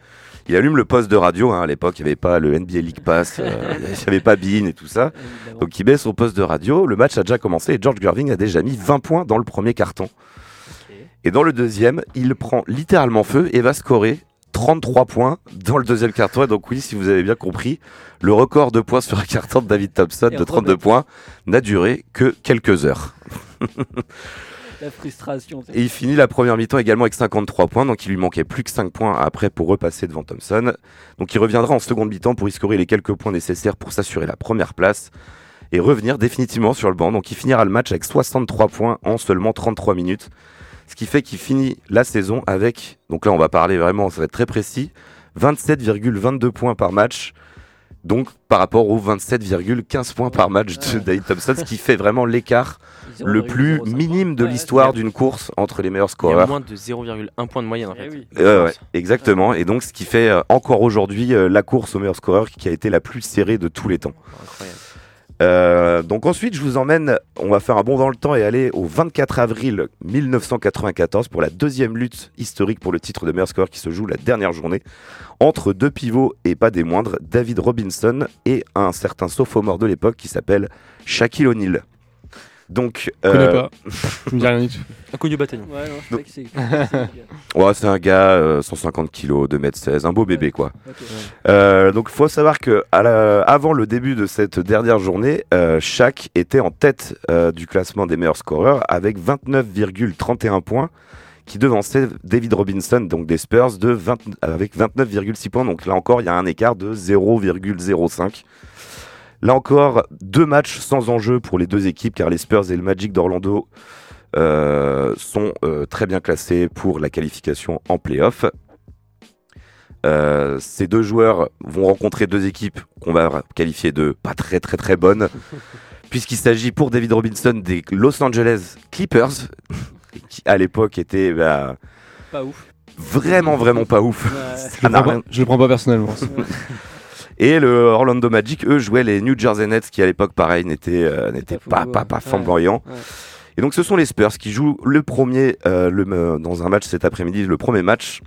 il allume le poste de radio. hein, à l'époque, il n'y avait pas le NBA League Pass, euh, <laughs> il n'y avait pas Bean et tout ça. Donc il baisse son poste de radio. Le match a déjà commencé et George Gerving a déjà mis 20 points dans le premier carton. Et dans le deuxième, il prend littéralement feu et va scorer 33 points dans le deuxième carton. Et donc oui, si vous avez bien compris, le record de points sur un carton de David Thompson de 32 remettre. points n'a duré que quelques heures. <laughs> La frustration. c'est- Et il finit la première mi-temps également avec 53 points, donc il lui manquait plus que 5 points après pour repasser devant Thompson. Donc il reviendra en seconde mi-temps pour y scorer les quelques points nécessaires pour s'assurer la première place et revenir définitivement sur le banc. Donc il finira le match avec 63 points en seulement 33 minutes. Ce qui fait qu'il finit la saison avec, donc là on va parler vraiment, ça va être très précis, 27,22 points par match. Donc par rapport aux 27,15 points par match de David Thompson, ce qui fait vraiment l'écart le plus minime de l'histoire d'une course entre les meilleurs Il y a scoreurs. moins de 0,1 point de moyenne en fait. Euh, ouais, exactement. Et donc, ce qui fait euh, encore aujourd'hui euh, la course au meilleur scoreur qui a été la plus serrée de tous les temps. Euh, donc ensuite, je vous emmène, on va faire un bond dans le temps et aller au 24 avril 1994 pour la deuxième lutte historique pour le titre de meilleur scoreur qui se joue la dernière journée entre deux pivots et pas des moindres, David Robinson et un certain sophomore de l'époque qui s'appelle Shaquille O'Neal. Donc, Je connais euh, pas. <laughs> Je me dis rien du tout. Inconnu bataillon. Ouais, non, je sais pas qui c'est. <laughs> Ouais, c'est un gars, euh, 150 kilos, 2m16, un beau bébé quoi. Ok. Euh, donc il faut savoir que à la- avant le début de cette dernière journée, euh, Shaq était en tête euh, du classement des meilleurs scoreurs avec 29,31 points, qui devançait David Robinson, donc des Spurs, de 20 avec 29,6 points. Donc là encore, il y a un écart de 0,05. Là encore, deux matchs sans enjeu pour les deux équipes, car les Spurs et le Magic d'Orlando euh, sont euh, très bien classés pour la qualification en playoff. Euh, ces deux joueurs vont rencontrer deux équipes qu'on va qualifier de pas très très très bonnes, <laughs> puisqu'il s'agit pour David Robinson des Los Angeles Clippers, qui à l'époque étaient bah, Pas ouf. vraiment vraiment pas ouf. Je le, rien- pas, je le prends pas personnellement. <laughs> Et le Orlando Magic, eux, jouaient les New Jersey Nets, qui à l'époque, pareil, n'étaient euh, pas, pas, pas Ouais. flamboyants. Ouais. Et donc, ce sont les Spurs qui jouent le premier, euh, le, euh, dans un match cet après-midi, le premier match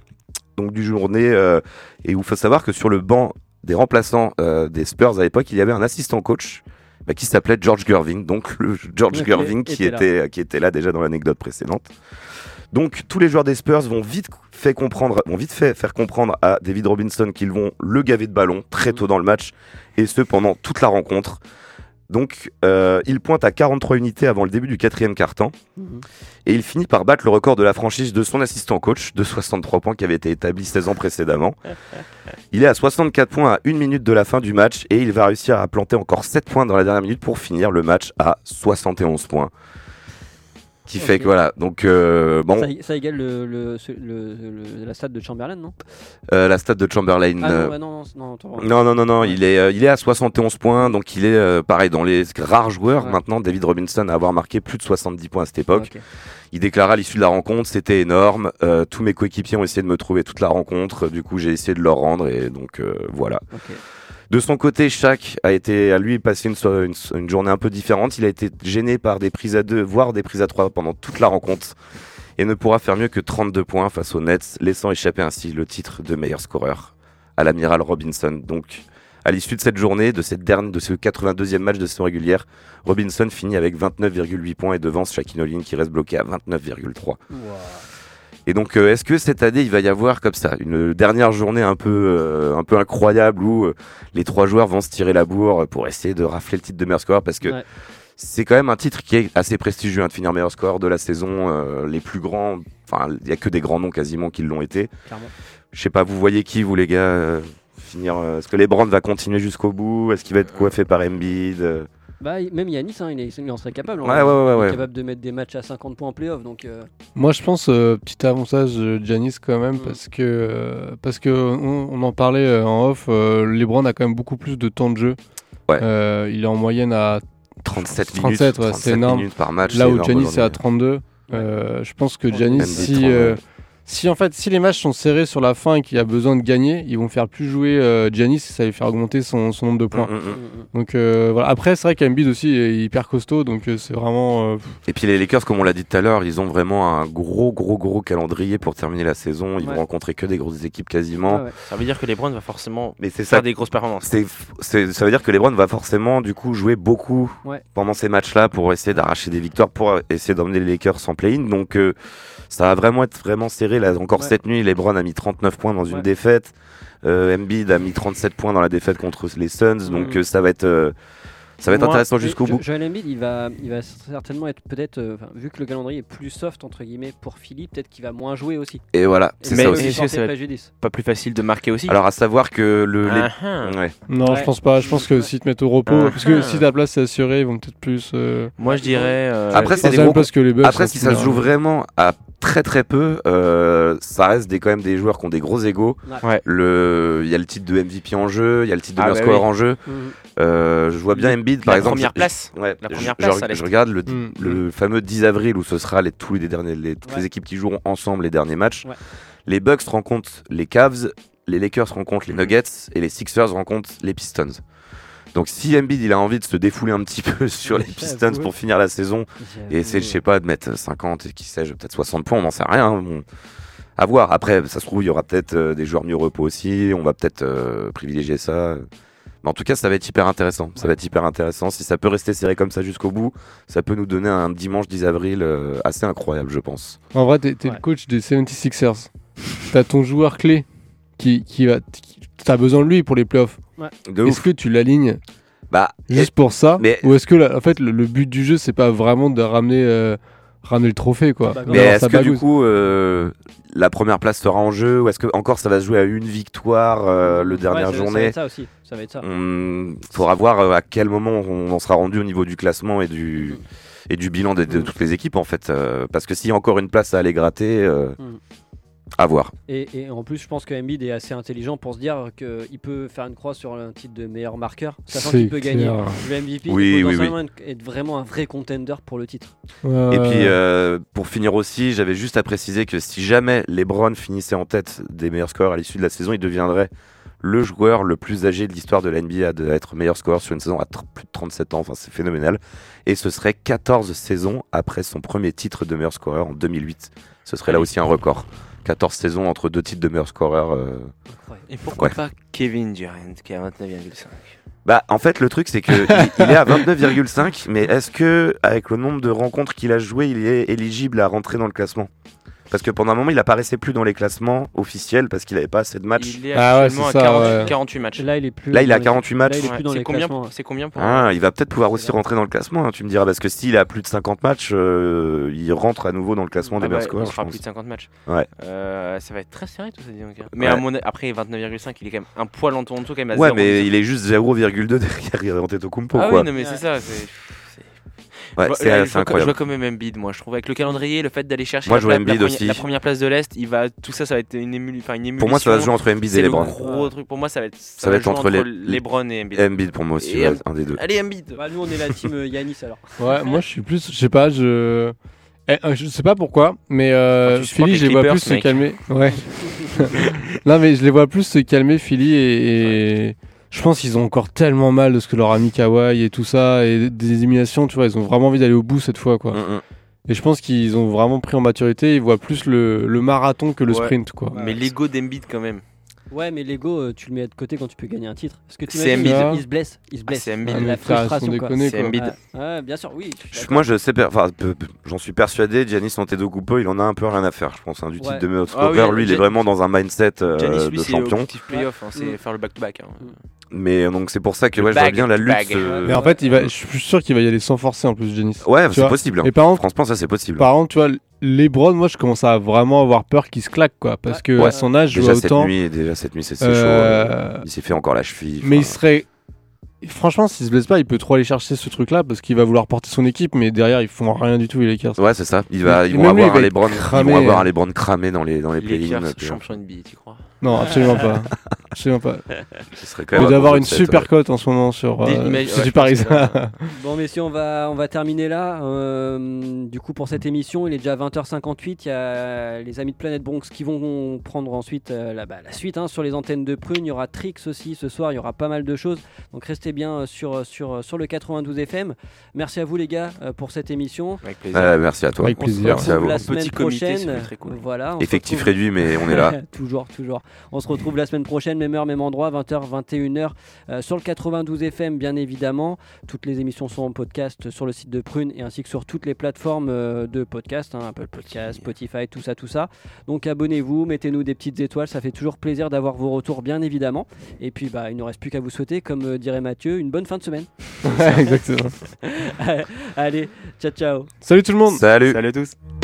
donc du journée, euh, et il faut savoir que sur le banc des remplaçants des Spurs à l'époque, il y avait un assistant coach bah, qui s'appelait George Gerving, donc le <laughs> George Ok, Gerving qui était là. était, qui était là déjà dans l'anecdote précédente. Donc tous les joueurs des Spurs vont vite fait comprendre, vont vite fait faire comprendre à David Robinson qu'ils vont le gaver de ballon très tôt dans le match et ce pendant toute la rencontre. Donc euh, il pointe à 43 unités avant le début du quatrième quart-temps Mhm. et il finit par battre le record de la franchise de son assistant coach de 63 points qui avait été établi 16 ans précédemment. Il est à 64 points à une minute de la fin du match et il va réussir à planter encore 7 points dans la dernière minute pour finir le match à 71 points. Qui fait que voilà, donc euh, bon, Ça, ça égale le, le, le- le- la stade de Chamberlain, non? Euh, la stade de Chamberlain. Ah euh, non, non, non, non. Non, non, non, non, il est, euh, il est à 71 points, donc il est pareil dans les rares joueurs Ouais. maintenant, David Robinson à avoir marqué plus de 70 points à cette époque. Il déclara à l'issue de la rencontre, c'était énorme, tous mes coéquipiers ont essayé de me trouver toute la rencontre, du coup j'ai essayé de leur rendre et donc voilà. Ok. De son côté, Shaq a été à lui passé une, journée un peu différente. Il a été gêné par des prises à deux, voire des prises à trois pendant toute la rencontre et ne pourra faire mieux que 32 points face aux Nets, laissant échapper ainsi le titre de meilleur scoreur à l'amiral Robinson. Donc, à l'issue de cette journée, de, cette dernière, de ce 82e match de saison régulière, Robinson finit avec 29,8 points et devance Shaquille O'Neal qui reste bloqué à 29,3. Et donc, euh, est-ce que cette année, il va y avoir comme ça une dernière journée un peu, euh, un peu incroyable où euh, les trois joueurs vont se tirer la bourre pour essayer de rafler le titre de meilleur scoreur? Parce que Ouais. c'est quand même un titre qui est assez prestigieux hein, de finir meilleur scoreur de la saison. les plus grands, enfin, il y a que des grands noms quasiment qui l'ont été. Je sais pas, vous voyez qui, vous les gars finir Est-ce que LeBron va continuer jusqu'au bout? Est-ce qu'il va être coiffé par Embiid Bah, même Yanis, hein, il, est- il en serait capable. en Ouais, vrai. ouais, ouais, Il est ouais. capable de mettre des matchs à 50 points en playoff. Donc, euh, Moi, je pense euh, petit avantage de Giannis quand même Mm. parce que euh, parce que on, on en parlait euh, en off. euh, LeBron a quand même beaucoup plus de temps de jeu. Ouais. Euh, il est en moyenne à 37 minutes, 37, ouais, 37 c'est énorme. minutes par match. Là où Giannis est à aujourd'hui. 32. Euh, je pense que Giannis, si, 32. Si en fait si les matchs sont serrés sur la fin et qu'il a besoin de gagner, ils vont faire plus jouer euh, Giannis et ça va faire augmenter son, son nombre de points. Mm, mm, mm. Donc euh, voilà. Après, c'est vrai qu'Embiid aussi est hyper costaud, donc euh, c'est vraiment. euh, Et puis les Lakers, comme on l'a dit tout à l'heure, ils ont vraiment un gros, gros, gros calendrier pour terminer la saison. Ils Ouais. vont rencontrer que des grosses équipes quasiment. Ouais, ouais. Ça veut dire que LeBron va forcément Mais c'est ça. faire des grosses performances. Ça veut dire que LeBron va forcément du coup jouer beaucoup Ouais. pendant ces matchs-là pour essayer d'arracher des victoires, pour essayer d'emmener les Lakers en play-in. Donc euh, ça va vraiment être vraiment serré. Là encore Ouais. cette nuit, LeBron a mis 39 points dans une Ouais. défaite. Euh, Embiid a mis 37 points dans la défaite contre les Suns. Donc Mhm. euh, ça va être euh, ça va être Moi, intéressant jusqu'au bout. Joel Embiid, il va, il va certainement être peut-être, euh, vu que le calendrier est plus soft entre guillemets pour Philly, peut-être qu'il va moins jouer aussi. Et voilà, c'est ça aussi. ça va-. Pas plus facile de marquer aussi. Alors à savoir que le les- Ah, ah. ouais. Non, Ouais. je pense pas. Je pense que s'ils te mettent au repos, Ah. parce que si ta place est assurée, ils vont peut-être plus. euh, Moi je dirais. euh, Après, c'est des gros- place que les Bucks. Après, si ça se joue général. vraiment à très très peu, euh, ça reste des, quand même des joueurs qui ont des gros égaux. Ouais. Le, il y a le titre de MVP en jeu, il y a le titre de meilleur bah scoreur oui. en jeu. Mhm. Euh, je vois bien Embiid, par la exemple. première je- place. Ouais, La première je, place je regarde le, Mm. le fameux 10 avril où ce sera les, tous les derniers, les, toutes Ouais. les équipes qui joueront ensemble les derniers matchs. Ouais. Les Bucks rencontrent les Cavs, les Lakers rencontrent les. Nuggets et les Sixers rencontrent les Pistons. Donc si Embiid il a envie de se défouler un petit peu <laughs> sur les. <laughs> Pistons pour finir la saison et essayer, je sais pas, de mettre 50 et qui sait, peut-être 60 points, on n'en sait rien. hein, bon. À voir. Après, ça se trouve, il y aura peut-être euh, des joueurs mieux repos aussi. On va peut-être euh, privilégier ça. Mais en tout cas, ça va être hyper intéressant. Ça va être hyper intéressant. Si ça peut rester serré comme ça jusqu'au bout, ça peut nous donner un dimanche 10 avril euh, assez incroyable, je pense. En vrai, t'es t'es Ouais. le coach des 76ers. T'as ton joueur clé qui, qui va. qui- T'as besoin de lui pour les playoffs. De Est-ce ouf. que tu l'alignes Bah, juste pour ça mais- Ou est-ce que, la- en fait, le, le but du jeu, c'est pas vraiment de ramener. euh, ramener le trophée, quoi. Bah, Mais est-ce que du coup, euh, la première place sera en jeu ou est-ce que encore ça va se jouer à une victoire euh, le Ouais, dernière ça- Ça va journée être ça aussi. Ça va être ça. Il faudra voir euh, à quel moment on en sera rendu au niveau du classement et du, et du bilan de, de toutes les équipes en fait. euh, parce que s'il y a encore une place à aller gratter, euh, Mm. À voir. Et, et en plus, je pense que Embiid est assez intelligent pour se dire qu'il peut faire une croix sur un titre de meilleur marqueur, sachant qu'il peut gagner le MVP Oui, et oui, potentiellement être vraiment un vrai contender pour le titre. Et puis euh, pour finir aussi, j'avais juste à préciser que si jamais LeBron finissait en tête des meilleurs scores à l'issue de la saison, il deviendrait le joueur le plus âgé de l'histoire de la NBA à à être meilleur scoreur sur une saison à plus de 37 ans. Enfin, c'est phénoménal. Et ce serait 14 saisons après son premier titre de meilleur scoreur en 2008. Ce serait là aussi un record. 14 saisons entre deux titres de meilleur scoreur. euh, Et pourquoi Ouais. pas Kevin Durant qui a 29,5 Bah, en fait, le truc, c'est que <laughs> il, il est à 29,5, mais est-ce que, avec le nombre de rencontres qu'il a joué, il est éligible à rentrer dans le classement? Parce que pendant un moment, il apparaissait plus dans les classements officiels parce qu'il n'avait pas assez de matchs. Il est Ah ouais, actuellement à ça, 48, ouais. 48 matchs. Là, il est plus. Là, il a dans les- 48 matchs. Là, il est Ouais, plus dans c'est les combien, combien pour Ah, il va peut-être pouvoir aussi vrai. rentrer dans le classement, hein, tu me diras, parce que s'il a plus de 50 matchs, euh, il rentre à nouveau dans le classement Ah des bah, meilleurs scoreurs, il fera plus de 50 matchs. Ouais. Euh, ça va être très serré tout ça. Mais Ouais. à mon... après 29,5, il est quand même un poil en dessous, quand même à Ouais, 0. mais il est juste 0,2 derrière Antetokounmpo, Ah quoi. oui, non, mais c'est ça. Ouais, Je vois- c'est là, c'est je vois- incroyable. quand même Embiid, moi. Je trouve avec le calendrier, le fait d'aller chercher Moi, la, je vois pla- la Embiid première, aussi. la première place de l'Est, il va tout ça, ça va être une, émule, enfin, une émulation. Pour moi, ça va se jouer entre Embiid C'est et le LeBron. gros truc. Pour moi, ça va être, Ça va être entre les- LeBron et Embiid. Embiid pour moi aussi, ouais, Em- un des deux. Allez, Embiid. Bah, nous, on est la team euh, Yanis alors. Ouais, moi je suis plus, je sais pas, je. Eh, euh, je sais pas pourquoi, mais euh, Philly, je les vois plus se calmer. Ouais. <laughs> non, mais je les vois plus se calmer, Philly, et, et je pense qu'ils ont encore tellement mal de ce que leur a mis Kawhi et tout ça, et des éliminations, tu vois, ils ont vraiment envie d'aller au bout cette fois, quoi. Mm, mm. Et je pense qu'ils ont vraiment pris en maturité, ils voient plus le, le marathon que le Ouais. sprint, quoi. Mais l'ego d'Embiid, quand même. Ouais, mais l'ego, euh, tu le mets de côté quand tu peux gagner un titre. Parce que tu Embiid. il se blesse. Il se blesse. c'est Embiid. Ah, la frustration, C'est quoi. Embiid. Ouais, ouais, bien sûr, oui. je. Moi, je sais, enfin, j'en suis persuadé, Giannis Antetokounmpo, il en a un peu rien à faire, je pense, hein, du titre Ouais. de meilleur Ah oui, lui, il est vraiment dans un mindset euh, Giannis, lui, de c'est champion. playoff, hein, c'est Mm. faire le back-to-back. hein. Mais donc, c'est pour ça que ouais, je vois bien la to lutte. euh, Mais en fait, il va, je suis sûr qu'il va y aller sans forcer en plus, Janice. Ouais, c'est possible. hein. Et par contre, Franchement, ça, c'est possible. par contre, tu vois, LeBron, moi je commence à vraiment avoir peur qu'il se claque, quoi. Parce que Ouais. à son âge, je Déjà vois cette, autant. nuit, déjà cette nuit, c'est Euh, chaud. euh, Il s'est fait encore la cheville. Mais il serait. Franchement, s'il se blesse pas, il peut trop aller chercher ce truc-là parce qu'il va vouloir porter son équipe, mais derrière, ils font rien du tout, les Lakers. Ouais, c'est ça. Il va, ils vont avoir va LeBron, ils cramé. vont avoir un LeBron cramé dans les dans les Les play-ins. Champion NBA, tu crois? Non, absolument pas. <laughs> Absolument pas. Ce serait quand même doit un avoir bon une super ouais. cote en ce moment sur, euh, <laughs> mais- sur ouais, du je pense Paris. que là- Bon, messieurs, on va, on va terminer là. Euh, du coup, pour cette émission, il est déjà 20h58. Il y a les amis de Planète Bronx qui vont prendre ensuite euh, la, bah, la suite hein, sur les antennes de Prune. Il y aura Trix aussi ce soir. Il y aura pas mal de choses. Donc, restez bien euh, sur, sur, sur le 92 FM. Merci à vous, les gars, euh, pour cette émission. Avec plaisir. Merci à toi. Avec On se plaisir. Merci à retrouve vous. la Petit semaine comité, prochaine. cool. Voilà, Effectif réduit, mais on est là. <laughs> toujours, toujours. On se retrouve la semaine prochaine, même heure, même endroit, 20h, 21h, euh, sur le 92 FM, bien évidemment. Toutes les émissions sont en podcast sur le site de Prune et ainsi que sur toutes les plateformes euh, de podcast, hein, Apple Podcast, Spotify, tout ça, tout ça. Donc abonnez-vous, mettez-nous des petites étoiles, ça fait toujours plaisir d'avoir vos retours, bien évidemment. Et puis, bah, il ne reste plus qu'à vous souhaiter, comme euh, dirait Mathieu, une bonne fin de semaine. Ouais, exactement. <laughs> Allez, ciao, ciao. Salut tout le monde. Salut. Salut à tous.